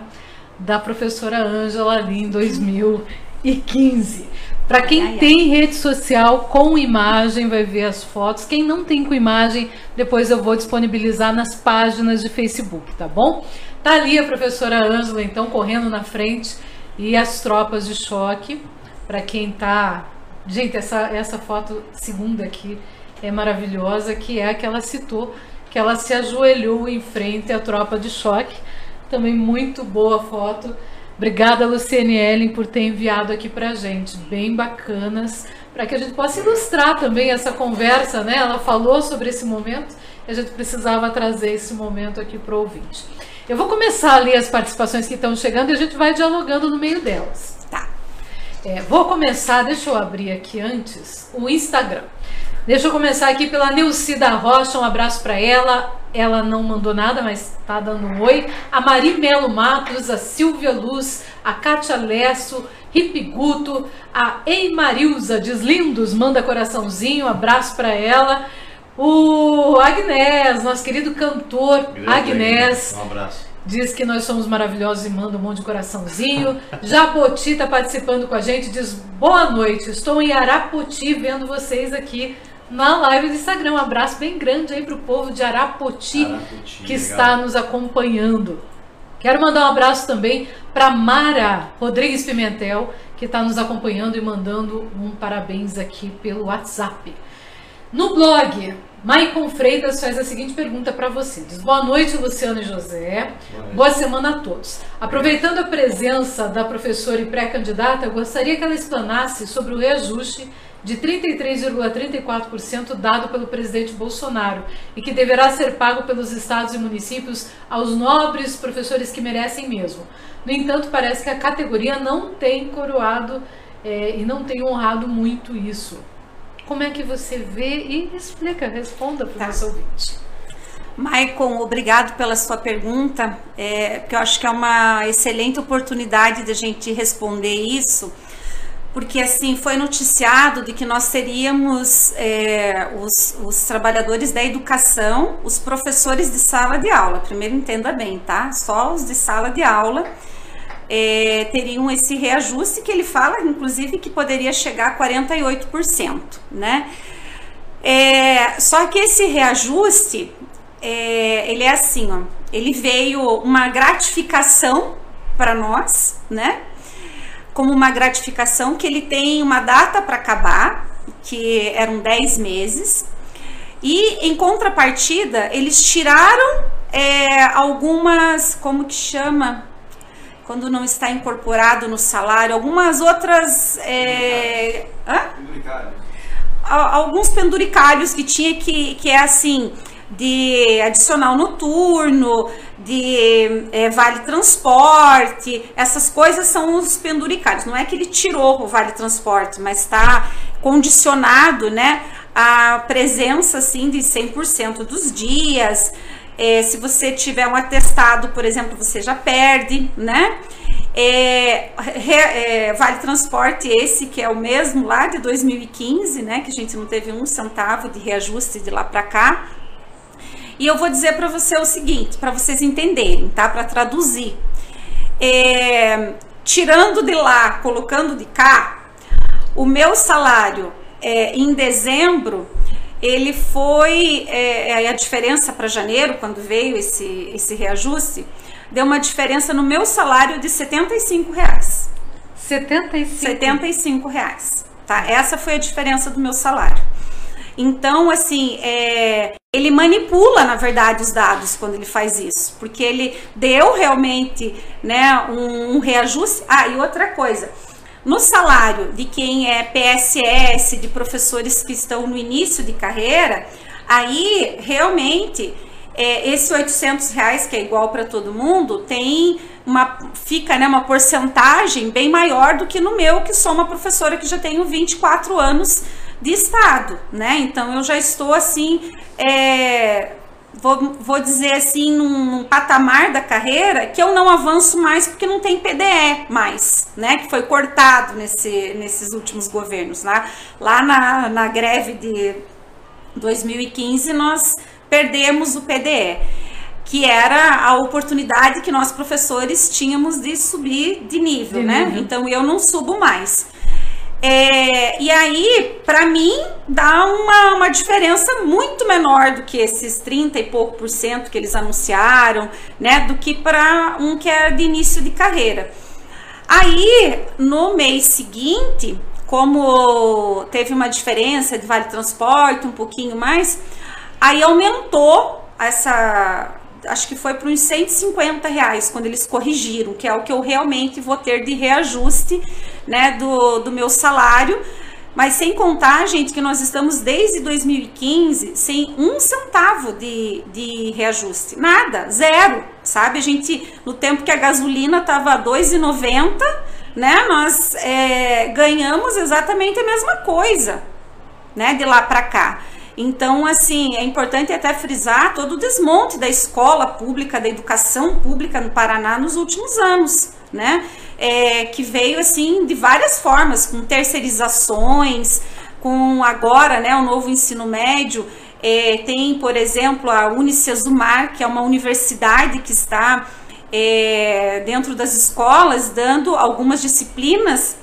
da professora Ângela ali em 2015. Para quem ai, tem ai. rede social com imagem, vai ver as fotos. Quem não tem com imagem, depois eu vou disponibilizar nas páginas de Facebook, tá bom? Tá ali a professora Ângela, então, correndo na frente e as tropas de choque. Para quem tá Gente, essa, essa foto segunda aqui é maravilhosa, que é a que ela citou, que ela se ajoelhou em frente à tropa de choque. Também muito boa foto. Obrigada, Luciene Ellen, por ter enviado aqui pra gente. Bem bacanas, para que a gente possa ilustrar também essa conversa, né? Ela falou sobre esse momento e a gente precisava trazer esse momento aqui para o ouvinte. Eu vou começar a ler as participações que estão chegando e a gente vai dialogando no meio delas. É, vou começar, deixa eu abrir aqui antes o Instagram. Deixa eu começar aqui pela Neucida Rocha, um abraço para ela. Ela não mandou nada, mas tá dando um oi. A Mari Melo Matos, a Silvia Luz, a Kátia Lesso, Ripiguto, a Eimarilza Deslindos, manda coraçãozinho, um abraço para ela. O Agnés, nosso querido cantor Agnés. Um abraço. Diz que nós somos maravilhosos e manda um monte de coraçãozinho. Japoti está participando com a gente, diz boa noite. Estou em Arapoti vendo vocês aqui na live do Instagram. Um abraço bem grande aí para o povo de Arapoti, Arapoti que legal. está nos acompanhando. Quero mandar um abraço também para Mara Rodrigues Pimentel, que está nos acompanhando e mandando um parabéns aqui pelo WhatsApp. No blog, Maicon Freitas faz a seguinte pergunta para você. Diz, boa noite, Luciano e José. Boa, boa, semana a todos. Aproveitando a presença da professora e pré-candidata, gostaria que ela explanasse sobre o reajuste de 33,34% dado pelo presidente Bolsonaro e que deverá ser pago pelos estados e municípios aos nobres professores que merecem mesmo. No entanto, parece que a categoria não tem coroado é, e não tem honrado muito isso. Como é que você vê e explica, responda para o tá. nosso ouvinte. Maicon, obrigado pela sua pergunta, é, que eu acho que é uma excelente oportunidade de a gente responder isso, porque assim foi noticiado de que nós teríamos é, os, os, trabalhadores da educação, os professores de sala de aula. Primeiro entenda bem, tá? Só os de sala de aula é, teriam esse reajuste que ele fala, inclusive, que poderia chegar a 48%, né? É, só que esse reajuste, é, ele é assim, ó, ele veio uma gratificação para nós, né? Como uma gratificação que ele tem uma data para acabar, que eram 10 meses, e em contrapartida, eles tiraram é, algumas, como que chama? quando não está incorporado no salário, algumas outras. É, penduricários. Alguns penduricários que tinha que, que é assim, de adicional noturno, de é, vale transporte, essas coisas são os penduricários. Não é que ele tirou o vale transporte, mas está condicionado, né, a presença assim de 100% dos dias. É, se você tiver um atestado, por exemplo, você já perde, né? É, é, vale transporte esse que é o mesmo lá de 2015, né? Que a gente não teve um centavo de reajuste de lá para cá. E eu vou dizer para você o seguinte, para vocês entenderem, tá? Para traduzir. É, tirando de lá, colocando de cá, o meu salário é, em dezembro ele foi é, a diferença para janeiro, quando veio esse, esse reajuste, deu uma diferença no meu salário de 75 reais. 75? 75 reais. Tá? Essa foi a diferença do meu salário. Então, assim, é, ele manipula, na verdade, os dados quando ele faz isso, porque ele deu realmente né, um, um reajuste. Ah, e outra coisa, no salário de quem é PSS, de professores que estão no início de carreira, aí realmente é, esse 800 reais que é igual para todo mundo tem uma fica né, uma porcentagem bem maior do que no meu que sou uma professora que já tenho 24 anos de estado, né? Então eu já estou assim, é, vou, vou dizer assim, num, num, patamar da carreira que eu não avanço mais porque não tem PDE mais, né? Que foi cortado nesse, nesses últimos governos. Lá, lá na, na greve de 2015 nós perdemos o PDE que era a oportunidade que nós professores tínhamos de subir de nível, de né? Nível. Então eu não subo mais. É, e aí, para mim, dá uma, uma diferença muito menor do que esses 30 e pouco por cento que eles anunciaram, né? Do que para um que é de início de carreira. Aí, no mês seguinte, como teve uma diferença de vale transporte, um pouquinho mais, aí aumentou essa, acho que foi para uns 150 reais quando eles corrigiram, que é o que eu realmente vou ter de reajuste né, do, do meu salário. Mas sem contar, gente, que nós estamos desde 2015 sem um centavo de, de reajuste. Nada, zero, sabe? A gente, no tempo que a gasolina estava R$ 2,90, né? Nós é, ganhamos exatamente a mesma coisa, né? De lá para cá. Então, assim, é importante até frisar todo o desmonte da escola pública, da educação pública no Paraná nos últimos anos, né? É, que veio, assim, de várias formas, com terceirizações, com agora, né, o novo ensino médio, é, tem, por exemplo, a Unicesumar, que é uma universidade que está é, dentro das escolas, dando algumas disciplinas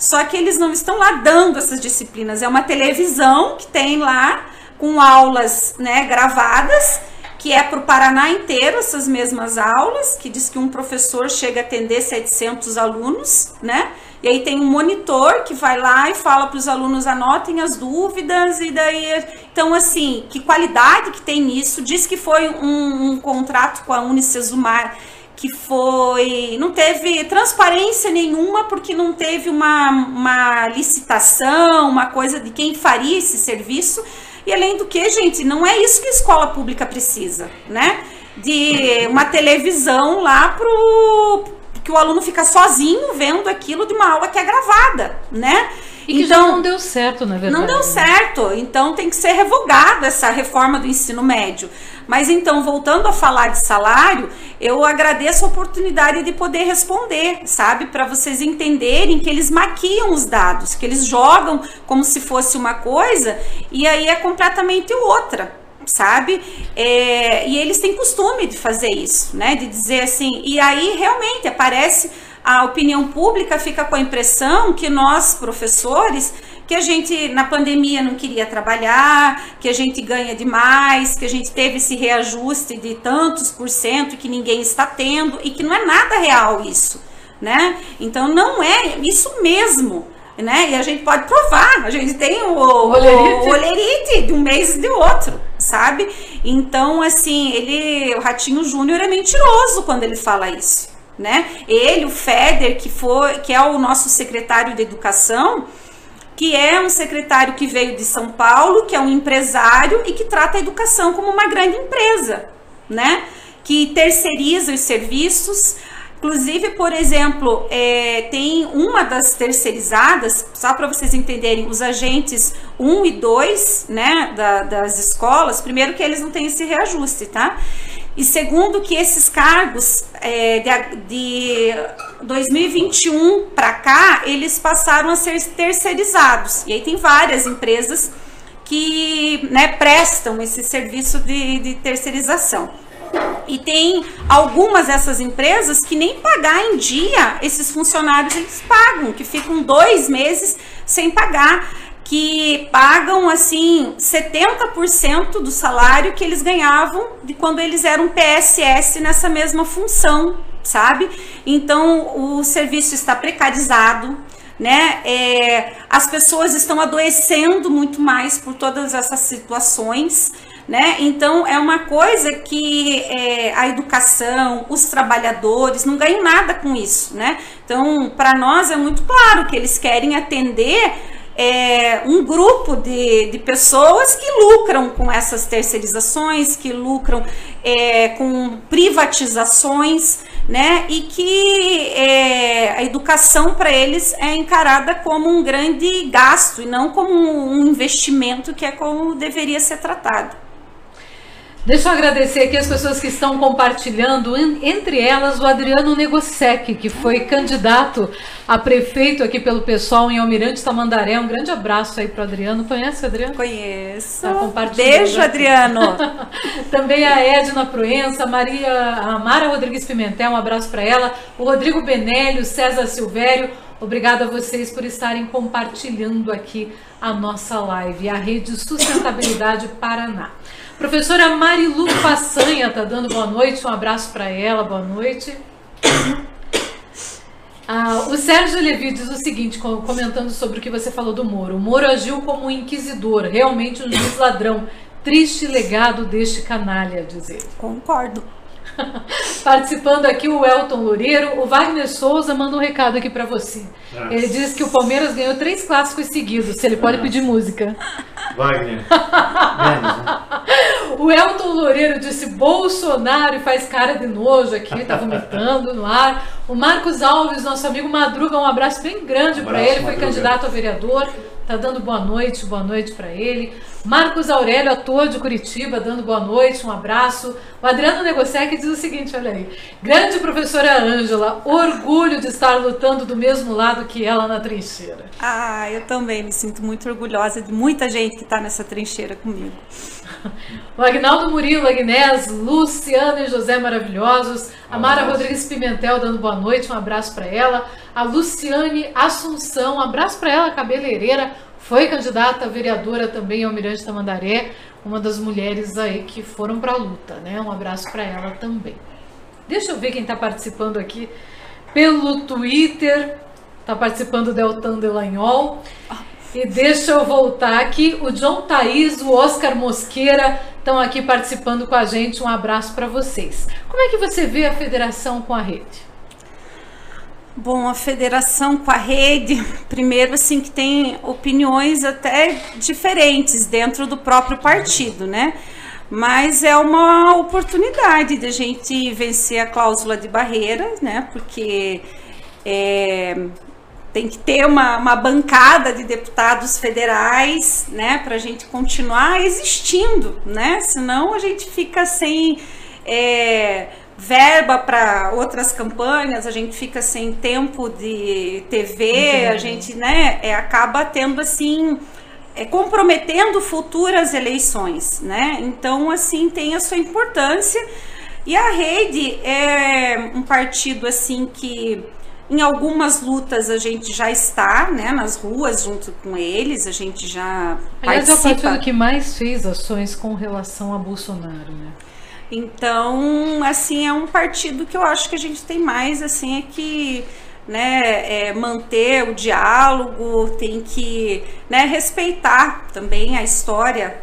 só que eles não estão lá dando essas disciplinas. É uma televisão que tem lá com aulas né, gravadas, que é para o Paraná inteiro essas mesmas aulas, que diz que um professor chega a atender 700 alunos, né? E aí tem um monitor que vai lá e fala para os alunos anotem as dúvidas e daí então assim que qualidade que tem nisso diz que foi um, um contrato com a Unicesumar que foi. não teve transparência nenhuma, porque não teve uma, uma licitação, uma coisa de quem faria esse serviço. E além do que, gente, não é isso que a escola pública precisa, né? De uma televisão lá pro que o aluno fica sozinho vendo aquilo de uma aula que é gravada, né? E que então, já não deu certo, na verdade. Não deu certo, então tem que ser revogada essa reforma do ensino médio. Mas então, voltando a falar de salário, eu agradeço a oportunidade de poder responder, sabe? Para vocês entenderem que eles maquiam os dados, que eles jogam como se fosse uma coisa e aí é completamente outra sabe? É, e eles têm costume de fazer isso, né? De dizer assim, e aí realmente aparece a opinião pública fica com a impressão que nós, professores, que a gente na pandemia não queria trabalhar, que a gente ganha demais, que a gente teve esse reajuste de tantos por cento que ninguém está tendo e que não é nada real isso, né? Então não é isso mesmo. Né? E a gente pode provar, a gente tem o, o, o olerite de um mês e de outro, sabe? Então, assim, ele, o Ratinho Júnior é mentiroso quando ele fala isso né? Ele, o Feder, que foi, que é o nosso secretário de educação, que é um secretário que veio de São Paulo, que é um empresário e que trata a educação como uma grande empresa, né? Que terceiriza os serviços. Inclusive, por exemplo, é, tem uma das terceirizadas, só para vocês entenderem, os agentes 1 e 2 né, da, das escolas, primeiro que eles não têm esse reajuste, tá? E segundo, que esses cargos é, de, de 2021 para cá, eles passaram a ser terceirizados. E aí tem várias empresas que né, prestam esse serviço de, de terceirização. E tem algumas dessas empresas que nem pagar em dia esses funcionários eles pagam, que ficam dois meses sem pagar que pagam assim 70% do salário que eles ganhavam de quando eles eram PSS nessa mesma função, sabe? Então o serviço está precarizado, né? É, as pessoas estão adoecendo muito mais por todas essas situações. Né? Então é uma coisa que é, a educação, os trabalhadores não ganham nada com isso, né? Então para nós é muito claro que eles querem atender é, um grupo de, de pessoas que lucram com essas terceirizações, que lucram é, com privatizações, né? E que é, a educação para eles é encarada como um grande gasto e não como um investimento que é como deveria ser tratado. Deixa eu agradecer aqui as pessoas que estão compartilhando, entre elas o Adriano Negosec, que foi candidato a prefeito aqui pelo pessoal em Almirante Tamandaré. Um grande abraço aí para o Adriano. Conhece o Adriano? Conheço. Tá compartilhando Beijo, Adriano. Também a Edna Proença, Maria, a Mara Rodrigues Pimentel, um abraço para ela. O Rodrigo Benélio, César Silvério. Obrigada a vocês por estarem compartilhando aqui a nossa live, a Rede Sustentabilidade Paraná. Professora Marilu Façanha está dando boa noite, um abraço para ela, boa noite. Ah, o Sérgio Levi diz o seguinte, comentando sobre o que você falou do Moro. O Moro agiu como um inquisidor, realmente um juiz ladrão. Triste legado deste canalha, diz ele. Concordo. Participando aqui o Elton Loureiro, o Wagner Souza manda um recado aqui para você. Nossa. Ele diz que o Palmeiras ganhou três clássicos seguidos, se ele pode Nossa. pedir música. Wagner. Menos, né? O Elton Loureiro disse Bolsonaro e faz cara de nojo aqui, tá vomitando no ar. O Marcos Alves, nosso amigo Madruga, um abraço bem grande um para ele, foi Madruga. candidato a vereador. Tá dando boa noite, boa noite para ele. Marcos Aurélio, ator de Curitiba, dando boa noite, um abraço. O Adriano Negosec diz o seguinte, olha aí. Grande professora Ângela, orgulho de estar lutando do mesmo lado que ela na trincheira. Ah, eu também me sinto muito orgulhosa de muita gente que está nessa trincheira comigo. O Agnaldo Murilo, Agnés, Luciana e José maravilhosos. A Mara Rodrigues Pimentel dando boa noite, um abraço para ela. A Luciane Assunção, um abraço para ela, cabeleireira, foi candidata a vereadora também ao Mirante Tamandaré, uma das mulheres aí que foram para a luta, né? Um abraço para ela também. Deixa eu ver quem está participando aqui pelo Twitter. Está participando o Deltan Delanhol. E deixa eu voltar aqui. O John Thaís, o Oscar Mosqueira estão aqui participando com a gente. Um abraço para vocês. Como é que você vê a federação com a rede? Bom, a federação com a rede, primeiro assim que tem opiniões até diferentes dentro do próprio partido, né? Mas é uma oportunidade de a gente vencer a cláusula de barreira, né? Porque é, tem que ter uma, uma bancada de deputados federais, né, para a gente continuar existindo, né? Senão a gente fica sem é, verba para outras campanhas, a gente fica sem tempo de TV, a gente, né, é, acaba tendo assim é, comprometendo futuras eleições, né? Então, assim, tem a sua importância. E a rede é um partido assim que em algumas lutas a gente já está, né, nas ruas junto com eles, a gente já Aliás, participa. é o partido que mais fez ações com relação a Bolsonaro, né? Então, assim, é um partido que eu acho que a gente tem mais, assim, é que né, é, manter o diálogo, tem que né, respeitar também a história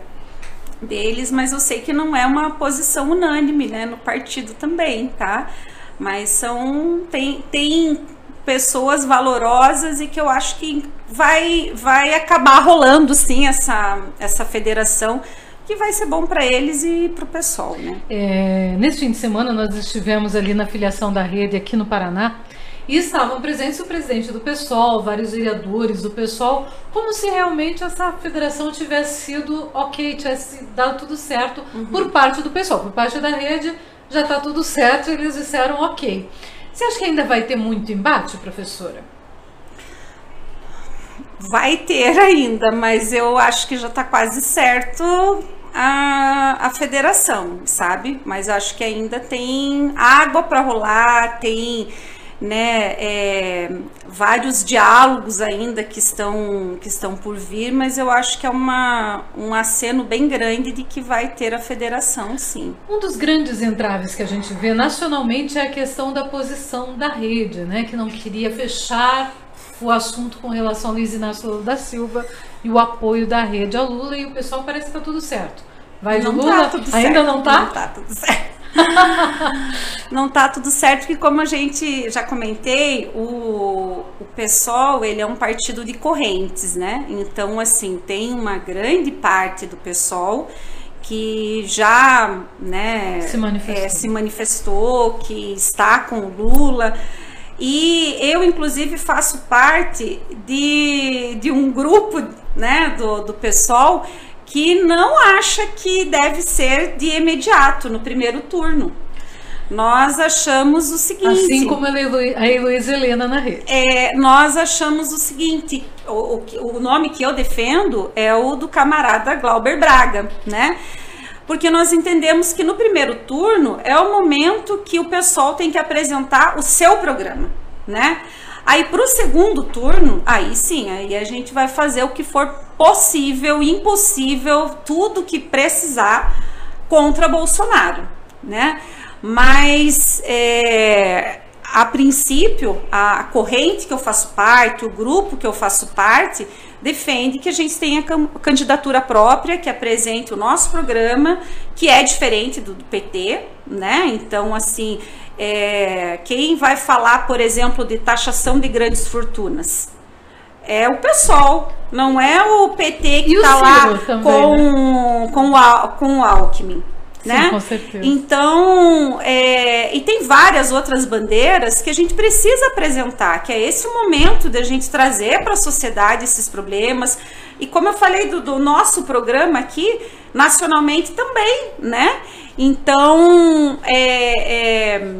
deles, mas eu sei que não é uma posição unânime né, no partido também, tá? Mas são tem, tem pessoas valorosas e que eu acho que vai, vai acabar rolando sim essa, essa federação que vai ser bom para eles e para o pessoal. Né? É, nesse fim de semana nós estivemos ali na filiação da rede aqui no Paraná e estavam presentes o presidente do PSOL, vários vereadores do PSOL, como se realmente essa federação tivesse sido ok, tivesse dado tudo certo uhum. por parte do PSOL. Por parte da rede já está tudo certo, eles disseram ok. Você acha que ainda vai ter muito embate, professora? Vai ter ainda, mas eu acho que já está quase certo a, a federação, sabe? Mas acho que ainda tem água para rolar, tem né, é, vários diálogos ainda que estão, que estão por vir, mas eu acho que é uma, um aceno bem grande de que vai ter a federação, sim. Um dos grandes entraves que a gente vê nacionalmente é a questão da posição da rede, né, que não queria fechar o assunto com relação a Luiz Inácio Lula da Silva e o apoio da rede ao Lula e o pessoal parece que está tudo certo. Vai não do Lula? Tá Ainda certo. não tá? Não tá tudo certo. não tá tudo certo, porque como a gente já comentei, o, o PSOL, ele é um partido de correntes, né? Então, assim, tem uma grande parte do PSOL que já né, se, manifestou. É, se manifestou, que está com o Lula. E eu, inclusive, faço parte de, de um grupo né, do, do PSOL que não acha que deve ser de imediato, no primeiro turno. Nós achamos o seguinte. Assim como a Heloísa Helena na rede. É, nós achamos o seguinte: o, o, o nome que eu defendo é o do camarada Glauber Braga, né? Porque nós entendemos que no primeiro turno é o momento que o pessoal tem que apresentar o seu programa, né? Aí para o segundo turno, aí sim, aí a gente vai fazer o que for possível, impossível, tudo que precisar contra Bolsonaro, né? Mas é, a princípio, a corrente que eu faço parte, o grupo que eu faço parte, defende que a gente tenha candidatura própria, que apresente o nosso programa, que é diferente do, do PT, né? Então, assim, é, quem vai falar, por exemplo, de taxação de grandes fortunas? É o PSOL, não é o PT que está lá também, com, né? com, o, com o Alckmin. Né? Sim, com certeza. Então, é, e tem várias outras bandeiras que a gente precisa apresentar, que é esse o momento da gente trazer para a sociedade esses problemas. E como eu falei do, do, nosso programa aqui, nacionalmente também, né? Então, é, é,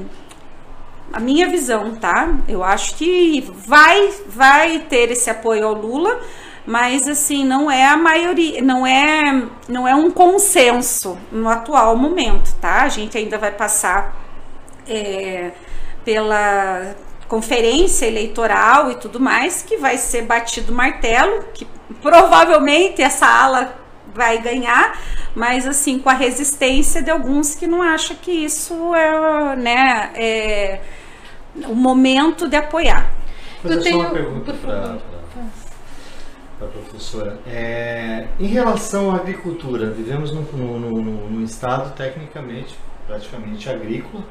a minha visão, tá? Eu acho que vai, vai ter esse apoio ao Lula mas assim não é a maioria, não é não é um consenso no atual momento, tá? A gente ainda vai passar é, pela conferência eleitoral e tudo mais, que vai ser batido martelo, que provavelmente essa ala vai ganhar, mas assim com a resistência de alguns que não acham que isso é, né, é o momento de apoiar. Eu tenho uma pergunta para para a professora. É, em relação à agricultura, vivemos num, num, num, estado tecnicamente, praticamente agrícola,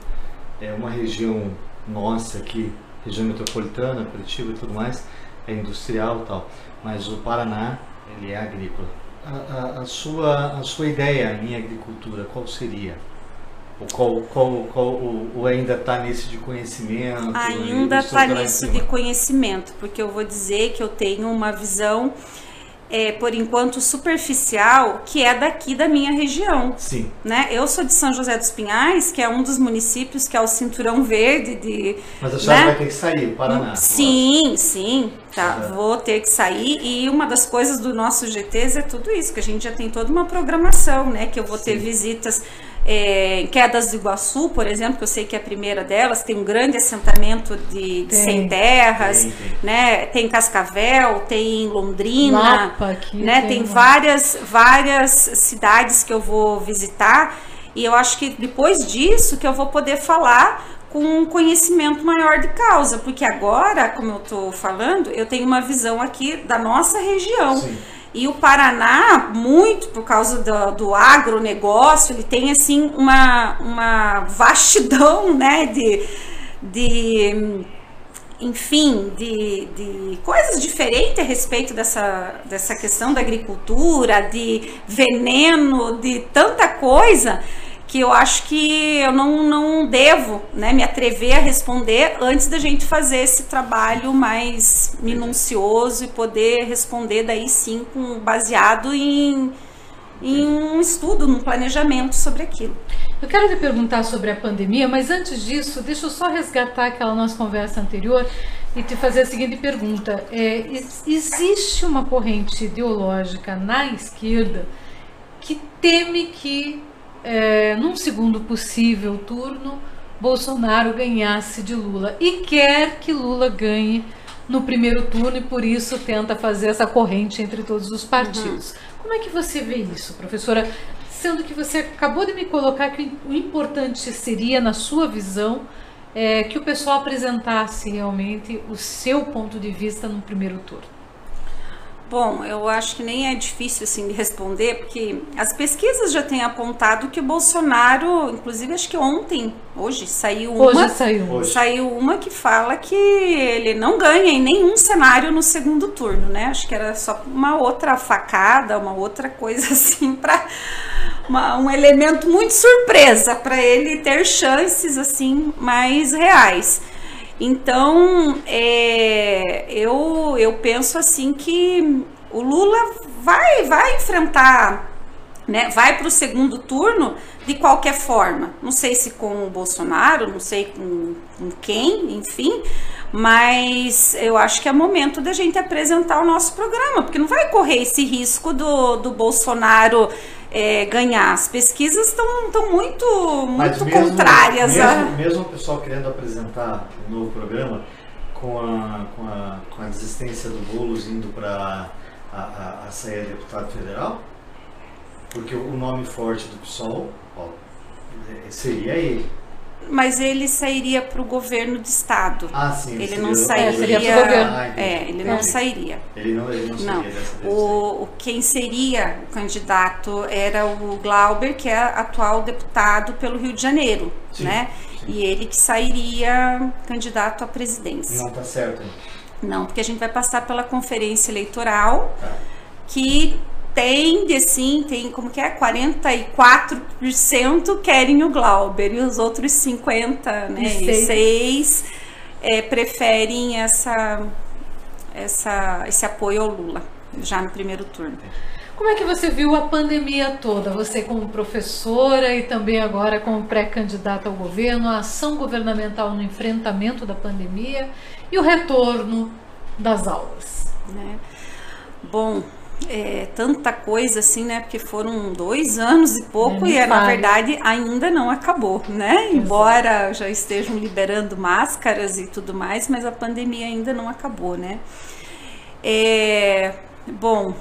é uma região nossa aqui, região metropolitana, Curitiba e tudo mais, é industrial e tal, mas o Paraná, ele é agrícola. A, a, a sua, a sua ideia em agricultura, qual seria? Qual, qual, qual, ou ainda está nesse de conhecimento? Ainda está nisso de conhecimento, porque eu vou dizer que eu tenho uma visão, é, por enquanto, superficial, que é daqui da minha região. Sim. Né? Eu sou de São José dos Pinhais, que é um dos municípios que é o cinturão verde de. Mas a senhora né? vai ter que sair, Paraná. Sim, sim. Tá, vou ter que sair. E uma das coisas do nosso GTs é tudo isso, que a gente já tem toda uma programação, né? Que eu vou sim. ter visitas é, em Quedas do Iguaçu, por exemplo, que eu sei que é a primeira delas, tem um grande assentamento de, de sem terras, tem, tem. né? Tem Cascavel, tem Londrina, Lapa aqui, né? Tem, tem várias várias cidades que eu vou visitar e eu acho que depois disso que eu vou poder falar com um conhecimento maior de causa, porque agora, como eu estou falando, eu tenho uma visão aqui da nossa região. Sim. E o Paraná, muito por causa do, do agronegócio, ele tem assim uma, uma vastidão né, de, de enfim, de, de coisas diferentes a respeito dessa, dessa questão da agricultura, de veneno, de tanta coisa que eu acho que eu não, não devo né, me atrever a responder antes da gente fazer esse trabalho mais minucioso e poder responder daí sim com, baseado em, em um estudo, num planejamento sobre aquilo. Eu quero lhe perguntar sobre a pandemia, mas antes disso, deixa eu só resgatar aquela nossa conversa anterior e te fazer a seguinte pergunta. É, existe uma corrente ideológica na esquerda que teme que é, num segundo possível turno, Bolsonaro ganhasse de Lula e quer que Lula ganhe no primeiro turno e por isso tenta fazer essa corrente entre todos os partidos. Uhum. Como é que você vê isso, professora? Sendo que você acabou de me colocar que o importante seria, na sua visão, é, que o pessoal apresentasse realmente o seu ponto de vista no primeiro turno? Bom, eu acho que nem é difícil assim de responder, porque as pesquisas já têm apontado que o Bolsonaro, inclusive acho que ontem, hoje saiu uma, hoje saiu. Hoje. saiu uma que fala que ele não ganha em nenhum cenário no segundo turno, né? Acho que era só uma outra facada, uma outra coisa assim para um elemento muito surpresa para ele ter chances assim mais reais. Então, é, eu, eu penso assim que o Lula vai, vai enfrentar, né, vai para o segundo turno de qualquer forma. Não sei se com o Bolsonaro, não sei com, com quem, enfim, mas eu acho que é momento da gente apresentar o nosso programa, porque não vai correr esse risco do, do Bolsonaro é, ganhar. As pesquisas estão muito, muito mesmo, contrárias. Mesmo, a... mesmo o pessoal querendo apresentar um novo programa, com a, com a, com a desistência do Boulos indo para a, a, a sair deputado federal, porque o nome forte do PSOL ó, seria ele mas ele sairia para o governo do estado. Ah, sim. Ele não sairia. governo. Ah, é, ele não sairia. Ele não, ele não, não. Seria o, o quem seria o candidato era o Glauber, que é atual deputado pelo Rio de Janeiro, sim, né? Sim. E ele que sairia candidato à presidência. Não está certo. Não, porque a gente vai passar pela conferência eleitoral, tá. que tende, assim, tem como que é? 44% querem o Glauber e os outros 50, né? E seis é, preferem essa, essa, esse apoio ao Lula, já no primeiro turno. Como é que você viu a pandemia toda? Você como professora e também agora como pré-candidata ao governo, a ação governamental no enfrentamento da pandemia e o retorno das aulas? Né? Bom, é, tanta coisa assim, né? Porque foram dois anos e pouco é, e na verdade ainda não acabou, né? Embora já estejam liberando máscaras e tudo mais, mas a pandemia ainda não acabou, né? É, bom,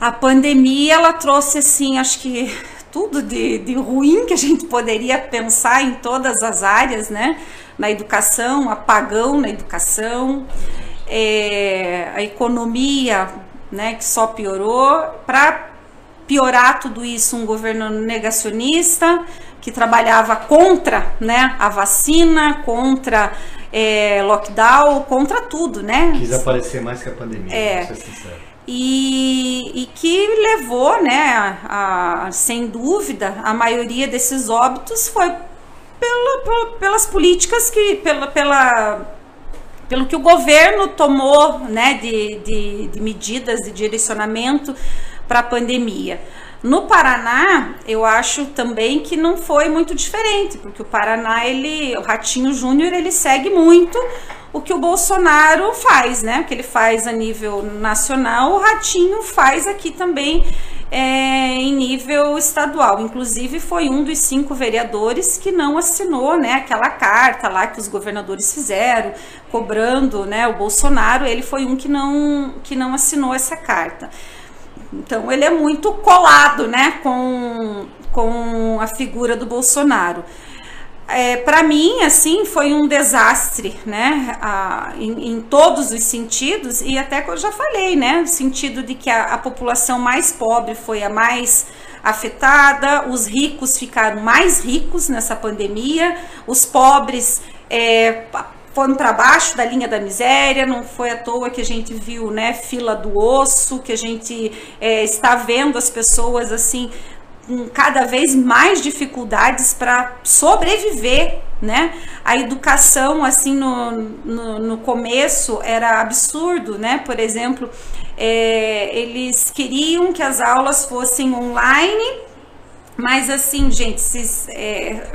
a pandemia ela trouxe assim, acho que tudo de, de ruim que a gente poderia pensar em todas as áreas, né? Na educação, apagão na educação, é, a economia né, que só piorou. Para piorar tudo isso, um governo negacionista que trabalhava contra né, a vacina, contra é, lockdown, contra tudo, né? Quis aparecer mais que a pandemia, é. ser sincero. E, e, que levou, né, a, a, sem dúvida, a maioria desses óbitos foi pela, pelas políticas que, pela, pela pelo que o governo tomou né, de, de, de medidas de direcionamento para a pandemia. No Paraná, eu acho também que não foi muito diferente, porque o Paraná, ele, o Ratinho Júnior, ele segue muito o que o Bolsonaro faz, né? O que ele faz a nível nacional, o Ratinho faz aqui também é, em nível estadual. Inclusive, foi um dos cinco vereadores que não assinou né, aquela carta lá que os governadores fizeram, cobrando né, o Bolsonaro. Ele foi um que não, que não assinou essa carta. Então, ele é muito colado né, com, com a figura do Bolsonaro é, para mim, assim, foi um desastre, né? A, em, em, todos os sentidos, e até que eu já falei, né? No sentido de que a, a, população mais pobre foi a mais afetada, os ricos ficaram mais ricos nessa pandemia, os pobres é, foram para baixo da linha da miséria, não foi à toa que a gente viu, né, fila do osso, que a gente é, está vendo as pessoas assim com cada vez mais dificuldades para sobreviver, né? A educação, assim, no, no, no, começo era absurdo, né? Por exemplo, é, eles queriam que as aulas fossem online, mas assim, gente, se, é,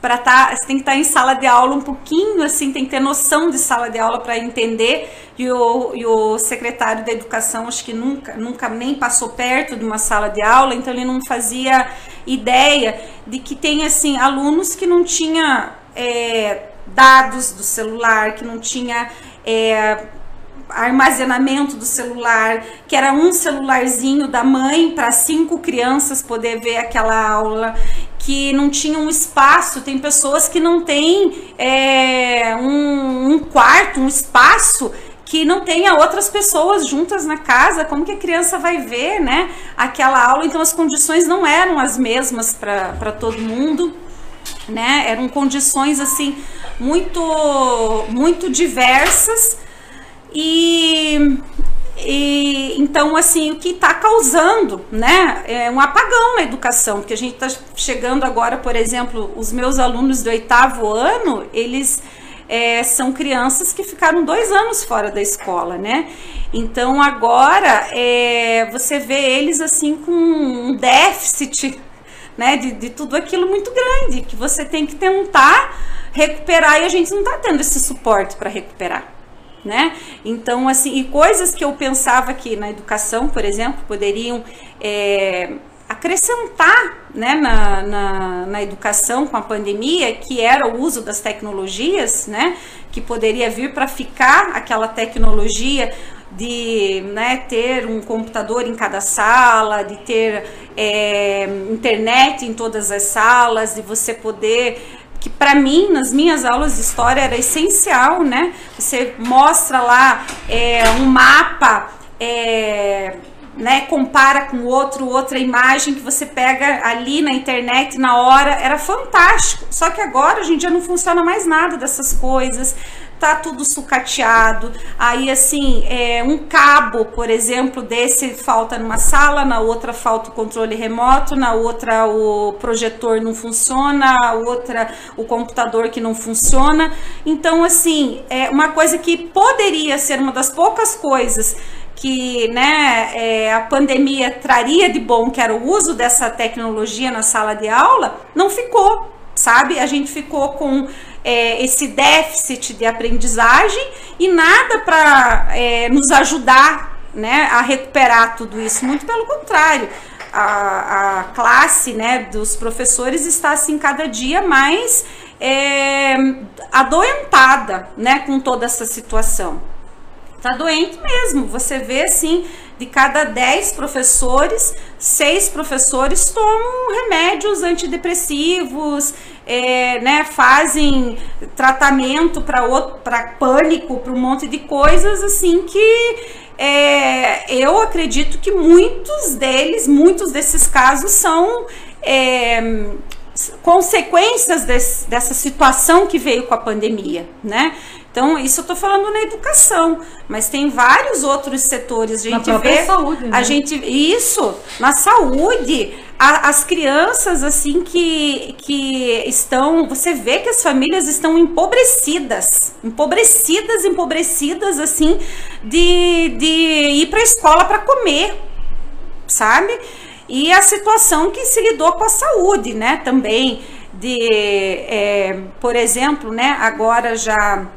para tá, você tem que estar tá em sala de aula um pouquinho, assim, tem que ter noção de sala de aula para entender. E o, e o secretário da educação, acho que nunca, nunca nem passou perto de uma sala de aula, então ele não fazia ideia de que tem, assim, alunos que não tinha é, dados do celular, que não tinha é, armazenamento do celular, que era um celularzinho da mãe para cinco crianças poder ver aquela aula que não tinham espaço, tem pessoas que não têm é, um, um quarto, um espaço que não tenha outras pessoas juntas na casa, como que a criança vai ver, né, aquela aula? Então as condições não eram as mesmas para todo mundo, né? Eram condições assim muito muito diversas e, e então assim o que está causando, né, é um apagão na educação, porque a gente está chegando agora, por exemplo, os meus alunos do oitavo ano, eles é, são crianças que ficaram dois anos fora da escola, né? Então agora é, você vê eles assim com um déficit né, de, de tudo aquilo muito grande que você tem que tentar recuperar e a gente não está tendo esse suporte para recuperar. Né? Então, assim, e coisas que eu pensava que na educação, por exemplo, poderiam é, acrescentar né, na, na, na, educação com a pandemia, que era o uso das tecnologias, né, que poderia vir para ficar aquela tecnologia de né, ter um computador em cada sala, de ter é, internet em todas as salas, de você poder que para mim nas minhas aulas de história era essencial, né? Você mostra lá é, um mapa é, né, compara com outro, outra imagem que você pega ali na internet na hora, era fantástico. Só que agora a gente já não funciona mais nada dessas coisas, tá tudo sucateado. Aí assim, é, um cabo, por exemplo, desse falta numa sala, na outra falta o controle remoto, na outra o projetor não funciona, a outra o computador que não funciona. Então assim, é uma coisa que poderia ser uma das poucas coisas que né, é, a pandemia traria de bom, que era o uso dessa tecnologia na sala de aula, não ficou, sabe? A gente ficou com é, esse déficit de aprendizagem e nada para é, nos ajudar né, a recuperar tudo isso, muito pelo contrário. A, a classe né, dos professores está assim cada dia mais é, adoentada né, com toda essa situação. Tá doente mesmo. Você vê assim, de cada 10 professores, seis professores tomam remédios antidepressivos, é, né, fazem tratamento para pânico, para um monte de coisas assim que é, eu acredito que muitos deles, muitos desses casos são é, consequências desse, dessa situação que veio com a pandemia, né? Então, isso eu estou falando na educação, mas tem vários outros setores. A gente na vê. Saúde, né? A gente. Isso, na saúde, a, as crianças, assim, que, que estão. Você vê que as famílias estão empobrecidas. Empobrecidas, empobrecidas, assim, de, de ir para a escola para comer, sabe? E a situação que se lidou com a saúde, né? Também. De, é, por exemplo, né? Agora já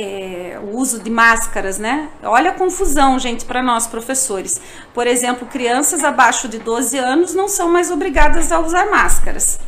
é, o uso de máscaras, né? Olha a confusão, gente, para nós professores. Por exemplo, crianças abaixo de 12 anos não são mais obrigadas a usar máscaras.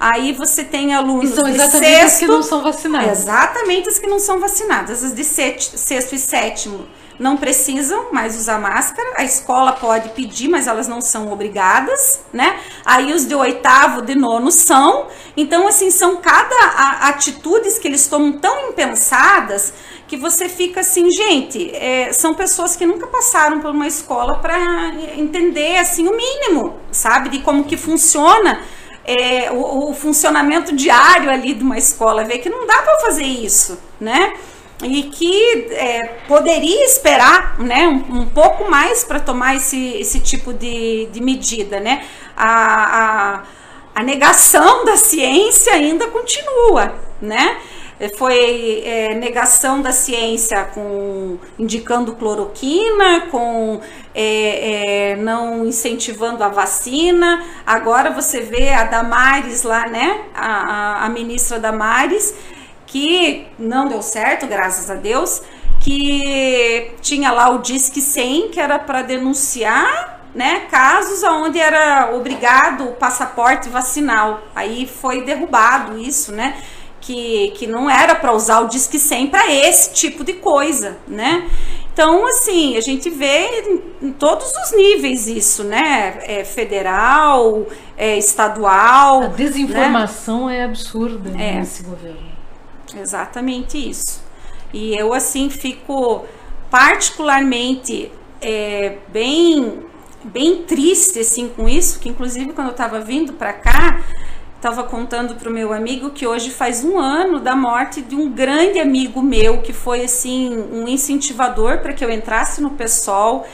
Aí você tem alunos e são exatamente de sexto, as que não são vacinadas. Exatamente as que não são vacinadas. As de sexto e sétimo não precisam mais usar máscara. A escola pode pedir, mas elas não são obrigadas, né? Aí os de oitavo, de nono são. Então, assim, são cada atitudes que eles tomam tão impensadas que você fica assim, gente, é, são pessoas que nunca passaram por uma escola para entender assim o mínimo, sabe, de como que funciona é, o, o funcionamento diário ali de uma escola, ver que não dá para fazer isso, né? E que é, poderia esperar né, um, um pouco mais para tomar esse, esse tipo de, de medida. Né? A, a, a negação da ciência ainda continua. Né? foi é, negação da ciência com indicando cloroquina, com é, é, não incentivando a vacina. Agora você vê a Damares lá, né? A, a, a ministra Damares que não deu certo, graças a Deus, que tinha lá o Disque 100, que era para denunciar né, casos onde era obrigado o passaporte vacinal. Aí foi derrubado isso, né? Que, que não era para usar o Disque 100 para esse tipo de coisa, né? Então, assim, a gente vê em, todos os níveis isso, né? É, federal, é, estadual. A desinformação né? é absurda é. nesse governo. Exatamente isso. E eu, assim, fico particularmente é, bem, bem triste, assim, com isso, que inclusive quando eu estava vindo para cá, estava contando para o meu amigo que hoje faz um ano da morte de um grande amigo meu que foi assim um incentivador para que eu entrasse no PSOL,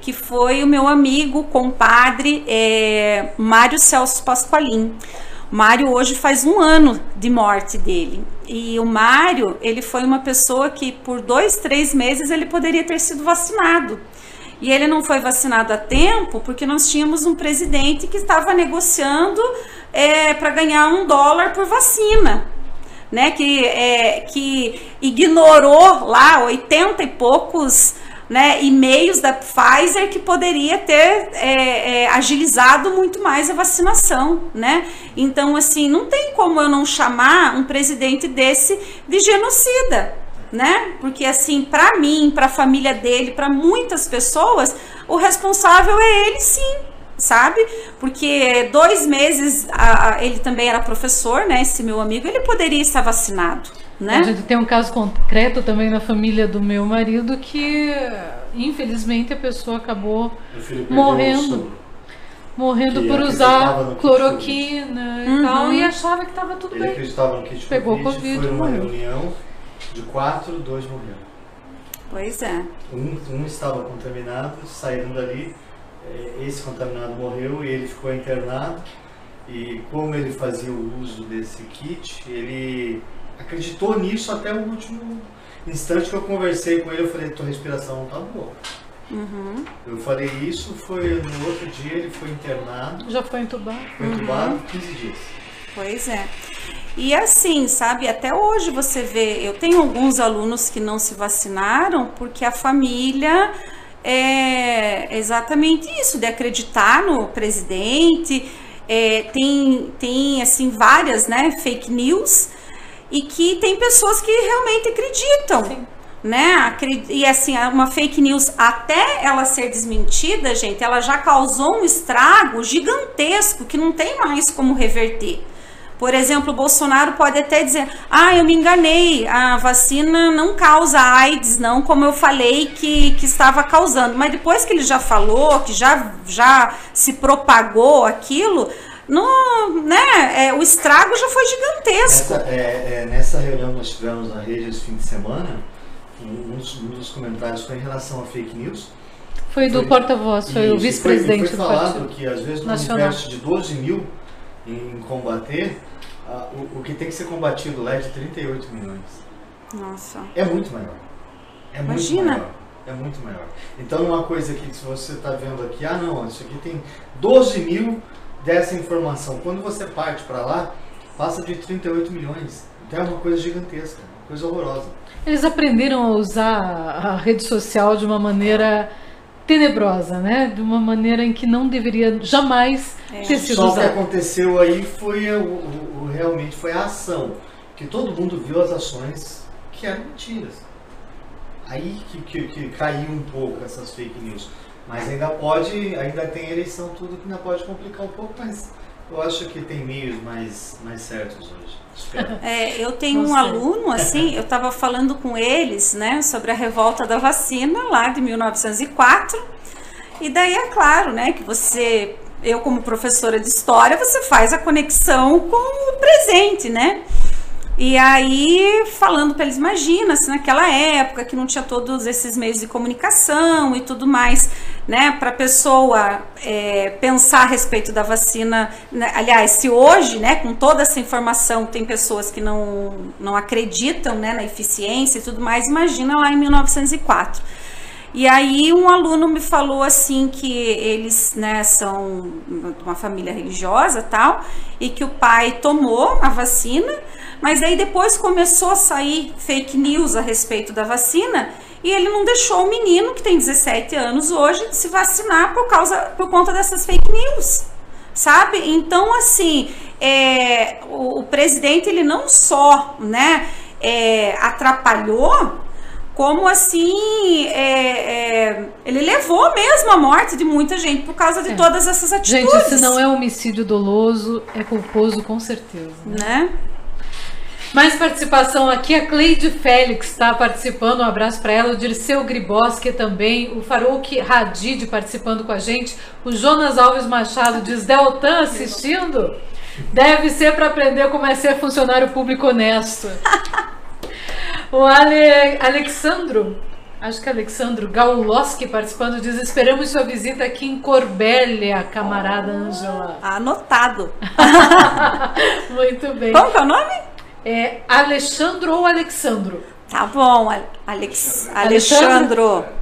que foi o meu amigo, compadre é, Mário Celso Pasqualim. Mário hoje faz um ano de morte dele. E o Mário, ele foi uma pessoa que por dois, três meses ele poderia ter sido vacinado. E ele não foi vacinado a tempo porque nós tínhamos um presidente que estava negociando é, para ganhar um dólar por vacina. Né, que, é, que ignorou lá 80 e poucos né, e-mails da Pfizer que poderia ter é, é, agilizado muito mais a vacinação, né? Então, assim, não tem como eu não chamar um presidente desse de genocida, né? Porque assim, para mim, para a família dele, para muitas pessoas, o responsável é ele, sim. Sabe? Porque dois meses a, a, ele também era professor, né? Esse meu amigo, ele poderia estar vacinado. Né? A gente tem um caso concreto também na família do meu marido que, infelizmente, a pessoa acabou morrendo. Morrendo que por usar cloroquina e uhum. tal, e achava que estava tudo ele bem. acreditava no kit Pegou Covid, Covid foi uma reunião de quatro, dois morreram. Pois é. Um, um estava contaminado, saíram dali, é, esse contaminado morreu e ele ficou internado. E como ele fazia o uso desse kit, ele acreditou nisso até o último instante que eu conversei com ele. Eu falei: tua respiração não tá boa. Uhum. Eu falei isso, foi no outro dia ele foi internado. Já foi entubado? Foi entubado uhum. 15 dias. Pois é. E assim, sabe, até hoje você vê, eu tenho alguns alunos que não se vacinaram porque a família é exatamente isso, de acreditar no presidente, é, tem, tem assim várias né, fake news e que tem pessoas que realmente acreditam. Sim. Né? E assim, uma fake news até ela ser desmentida, gente, ela já causou um estrago gigantesco que não tem mais como reverter. Por exemplo, o Bolsonaro pode até dizer: ah, eu me enganei, a vacina não causa AIDS, não, como eu falei que, que estava causando. Mas depois que ele já falou, que já, já se propagou aquilo, no, né, é, o estrago já foi gigantesco. Nessa, é, é, nessa reunião que nós tivemos na rede esse fim de semana, um, um dos comentários foi em relação a fake news. Foi do porta-voz, foi o vice-presidente do partido. Foi falado que às vezes no Nacional. universo de 12 mil em combater, o, o, que tem que ser combatido lá é de 38 milhões. Nossa. É muito maior. É Imagina. muito maior. É muito maior. Então, uma coisa que se você está vendo aqui, ah, não, isso aqui tem 12 mil dessa informação. Quando você parte para lá, passa de 38 milhões. Então, é uma coisa gigantesca, uma coisa horrorosa. Eles aprenderam a usar a rede social de uma maneira tenebrosa, né? De uma maneira em que não deveria jamais é. ter sido Só usado. o que aconteceu aí foi o, o, o, realmente foi a ação, que todo mundo viu as ações que eram mentiras. Aí que, que, que caiu um pouco essas fake news. Mas ainda pode, ainda tem eleição, tudo que ainda pode complicar um pouco, mas eu acho que tem meios mais, mais certos hoje. É, eu tenho um aluno, assim, eu estava falando com eles, né, sobre a revolta da vacina lá de 1904. E daí é claro, né, que você, eu como professora de história, você faz a conexão com o presente, né? E aí, falando para eles, imagina se naquela época que não tinha todos esses meios de comunicação e tudo mais, né, para a pessoa é, pensar a respeito da vacina. Né, aliás, se hoje, né, com toda essa informação, tem pessoas que não, não acreditam né, na eficiência e tudo mais, imagina lá em 1904. E aí um aluno me falou assim que eles né, são uma família religiosa tal, e que o pai tomou a vacina mas aí depois começou a sair fake news a respeito da vacina e ele não deixou o menino, que tem 17 anos hoje, se vacinar por, causa, por conta dessas fake news. Sabe? Então, assim, é, o, o, presidente ele não só né, é, atrapalhou, como assim é, é, ele levou mesmo a morte de muita gente por causa de é. todas essas atitudes. Gente, se não é homicídio doloso, é culposo com certeza. Né? né? Mais participação aqui, a Cleide Félix está participando, um abraço para ela, o Dirceu Griboski também, o Farouk Hadid participando com a gente, o Jonas Alves Machado diz, Deltan assistindo? Deve ser para aprender como é ser funcionário público honesto. o Ale, Alexandro, acho que é Alexandro Gauloski participando, diz, esperamos sua visita aqui em Corbélia, camarada Ângela. Anotado. Muito bem. Como que é o nome? É Alexandro ou Alexandro? Tá bom, Alex, Alexandro.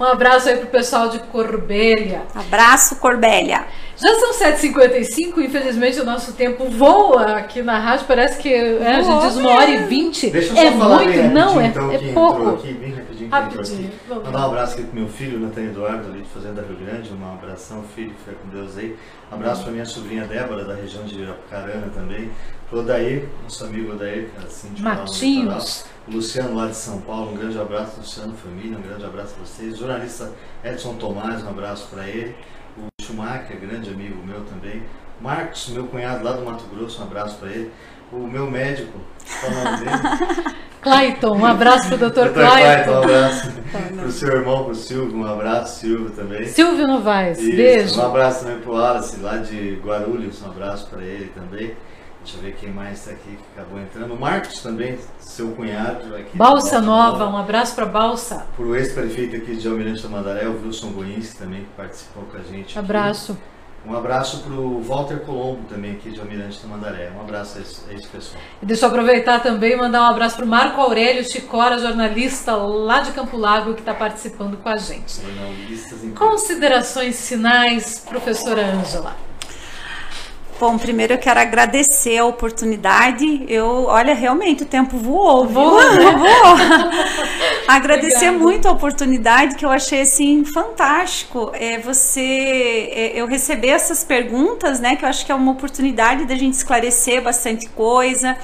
Um abraço aí pro pessoal de Corbélia. Abraço, Corbélia. Já são 7h55, infelizmente o nosso tempo voa aqui na rádio. Parece que é, a gente diz uma hora e vinte. Deixa eu é só falar muito, bem não, é, então, é pouco. Aqui, bem rapidinho, rapidinho. Aqui. Mandar um abraço aqui pro meu filho, Natan Eduardo, ali de Fazenda Rio Grande. Um abração, filho, fica com Deus aí. Um abraço para minha sobrinha Débora, da região de Apucarana também. Pro Odair, nosso amigo Odair, assim, de Matinhos. O Luciano lá de São Paulo, um grande abraço, Luciano, família, um grande abraço a vocês. O jornalista Edson Tomás, um abraço para ele. O Schumacher, grande amigo meu também. Marcos, meu cunhado lá do Mato Grosso, um abraço para ele. O meu médico, qual o nome dele? Clayton, um abraço pro Dr. Clayton. Clayton. Um abraço pro seu irmão, pro Silvio, um abraço, Silvio também. Silvio Novaes, Isso, beijo. Um abraço também pro Wallace, lá de Guarulhos, um abraço para ele também. Deixa eu ver quem mais está aqui que acabou entrando. O Marcos também, seu cunhado. Aqui Balsa Nova, Nova, um abraço para Balsa. Para o ex-prefeito aqui de Almirante Tamandaré, o Wilson Goins também, que participou com a gente. Abraço. Aqui. Um abraço para o Walter Colombo também aqui de Almirante Tamandaré. Um abraço a esse, a esse pessoal. E deixa eu aproveitar também e mandar um abraço para o Marco Aurélio Chicora, jornalista lá de Campo Largo, que está participando com a gente. Jornalistas em Considerações finais, professora Ângela. Bom, primeiro eu quero agradecer a oportunidade. Eu, olha, realmente o tempo voou, voou, né? voou. agradecer Obrigada. muito a oportunidade que eu achei assim fantástico. É você, é, eu receber essas perguntas, né? Que eu acho que é uma oportunidade da gente esclarecer bastante coisa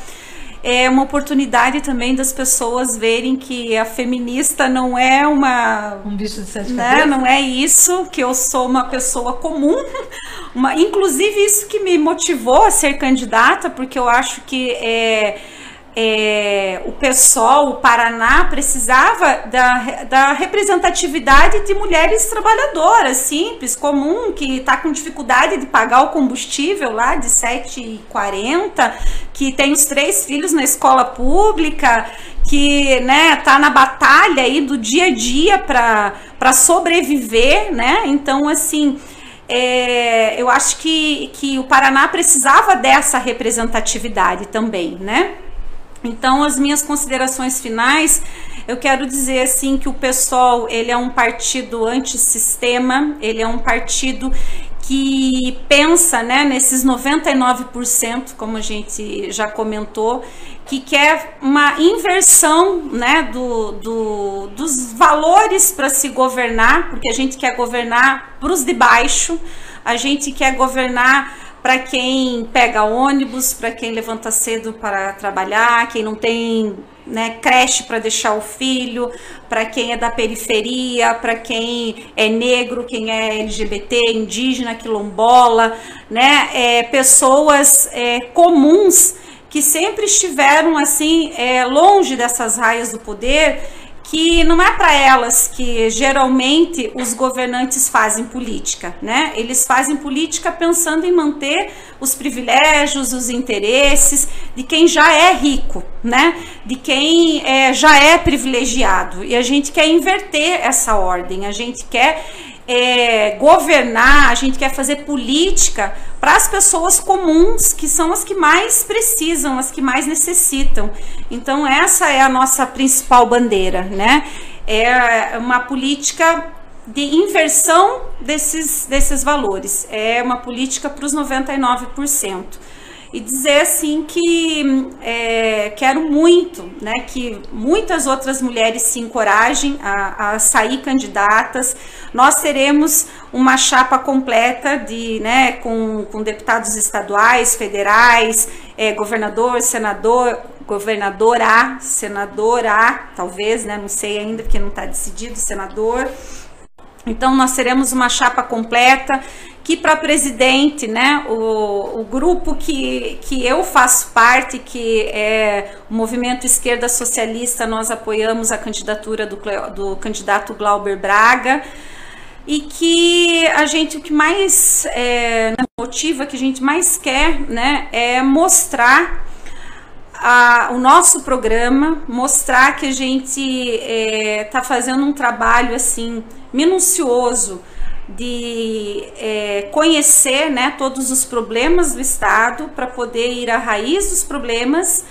é uma oportunidade também das pessoas verem que a feminista não é uma um bicho de sete né? cabeças. Não é isso, que eu sou uma pessoa comum. Uma, inclusive isso que me motivou a ser candidata, porque eu acho que é é, o PSOL, o Paraná, precisava da, da representatividade de mulheres trabalhadoras, simples, comum, que está com dificuldade de pagar o combustível lá de 7,40, que tem os três filhos na escola pública, que né, tá na batalha aí do dia a dia para sobreviver, né? Então, assim. É, eu acho que, que o Paraná precisava dessa representatividade também, né? Então, as minhas considerações finais, eu quero dizer assim que o PSOL, ele é um partido antissistema, ele é um partido que pensa, né, nesses 99%, como a gente já comentou, que quer uma inversão, né, do, do dos valores para se governar, porque a gente quer governar para os de baixo, a gente quer governar para quem pega ônibus, para quem levanta cedo para trabalhar, quem não tem né, creche para deixar o filho, para quem é da periferia, para quem é negro, quem é LGBT, indígena, quilombola, né, é, pessoas é, comuns que sempre estiveram assim é, longe dessas raias do poder que não é para elas que geralmente os governantes fazem política, né? Eles fazem política pensando em manter os privilégios, os interesses de quem já é rico, né? De quem é, já é privilegiado. E a gente quer inverter essa ordem, a gente quer é, governar, a gente quer fazer política para as pessoas comuns, que são as que mais precisam, as que mais necessitam. Então, essa é a nossa principal bandeira, né? É uma política de inversão desses, desses valores, é uma política para os 99% e dizer assim que é, quero muito né, que muitas outras mulheres se encorajem a, a, sair candidatas. Nós teremos uma chapa completa de, né, com, com deputados estaduais, federais, é, governador, senador, governador A, senador A, talvez, né? Não sei ainda porque não está decidido, senador. Então nós teremos uma chapa completa que para presidente, né, o, o grupo que, que eu faço parte, que é o Movimento Esquerda Socialista, nós apoiamos a candidatura do, do candidato Glauber Braga. E que a gente o que mais é, motiva, que a gente mais quer, né, é mostrar a, o nosso programa, mostrar que a gente está é, fazendo um trabalho assim minucioso de é, conhecer né, todos os problemas do Estado para poder ir à raiz dos problemas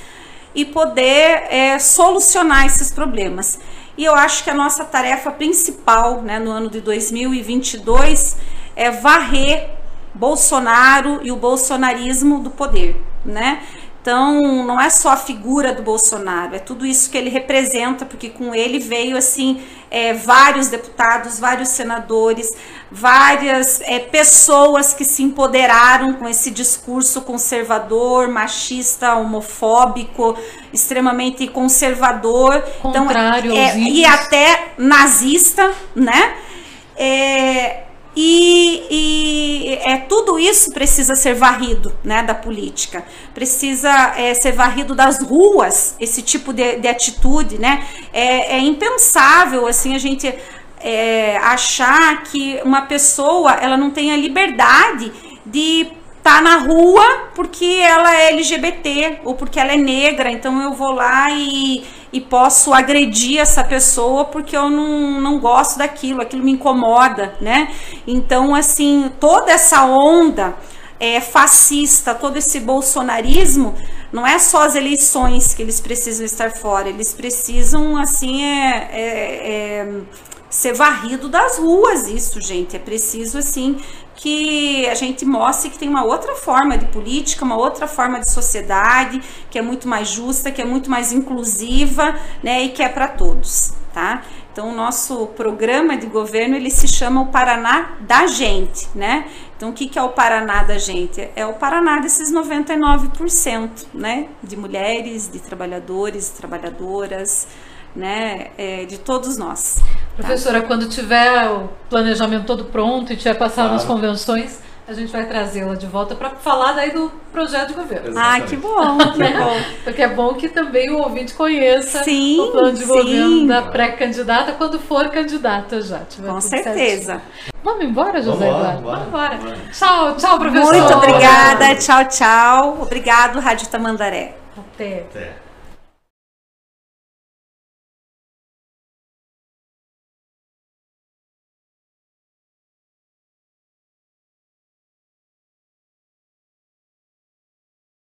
e poder é, solucionar esses problemas. E eu acho que a nossa tarefa principal né, no ano de 2022 é varrer Bolsonaro e o bolsonarismo do poder, né? Então, não é só a figura do Bolsonaro, é tudo isso que ele representa, porque com ele veio assim é, vários deputados, vários senadores, várias é, pessoas que se empoderaram com esse discurso conservador, machista, homofóbico, extremamente conservador, então, Contrário então, é, e até nazista, né? É, e, e, é, tudo isso precisa ser varrido né, da política, precisa é, ser varrido das ruas, esse tipo de, de atitude. Né? É, é, impensável assim a gente é, achar que uma pessoa ela não tenha liberdade de tá na rua porque ela é LGBT ou porque ela é negra, então eu vou lá e e posso agredir essa pessoa porque eu não, não gosto daquilo, aquilo me incomoda, né? Então, assim, toda essa onda é, fascista, todo esse bolsonarismo, não é só as eleições que eles precisam estar fora, eles precisam, assim, é, é, é ser varrido das ruas isso, gente. É preciso, assim, que a gente mostre que tem uma outra forma de política, uma outra forma de sociedade, que é muito mais justa, que é muito mais inclusiva, né, e que é para todos, tá? Então, o nosso programa de governo, ele se chama o Paraná da gente, né? Então, o que, que é o Paraná da gente? É o Paraná desses 99%, né? De mulheres, de trabalhadores, trabalhadoras, né? É, de todos nós. Professora, tá? quando tiver o planejamento todo pronto e tiver passado claro. nas convenções, a gente vai trazê-la de volta para falar daí do projeto de governo. Exatamente. Ah, que bom, que bom. Porque é bom que também o ouvinte conheça sim, o plano de sim. governo da pré-candidata quando for candidata já. Com certeza. Certinho. Vamos embora, José Eduardo? Vamos embora. Tchau, tchau, professor. Muito obrigada. Tchau, tchau. Obrigado, Rádio Tamandaré. Até. Até.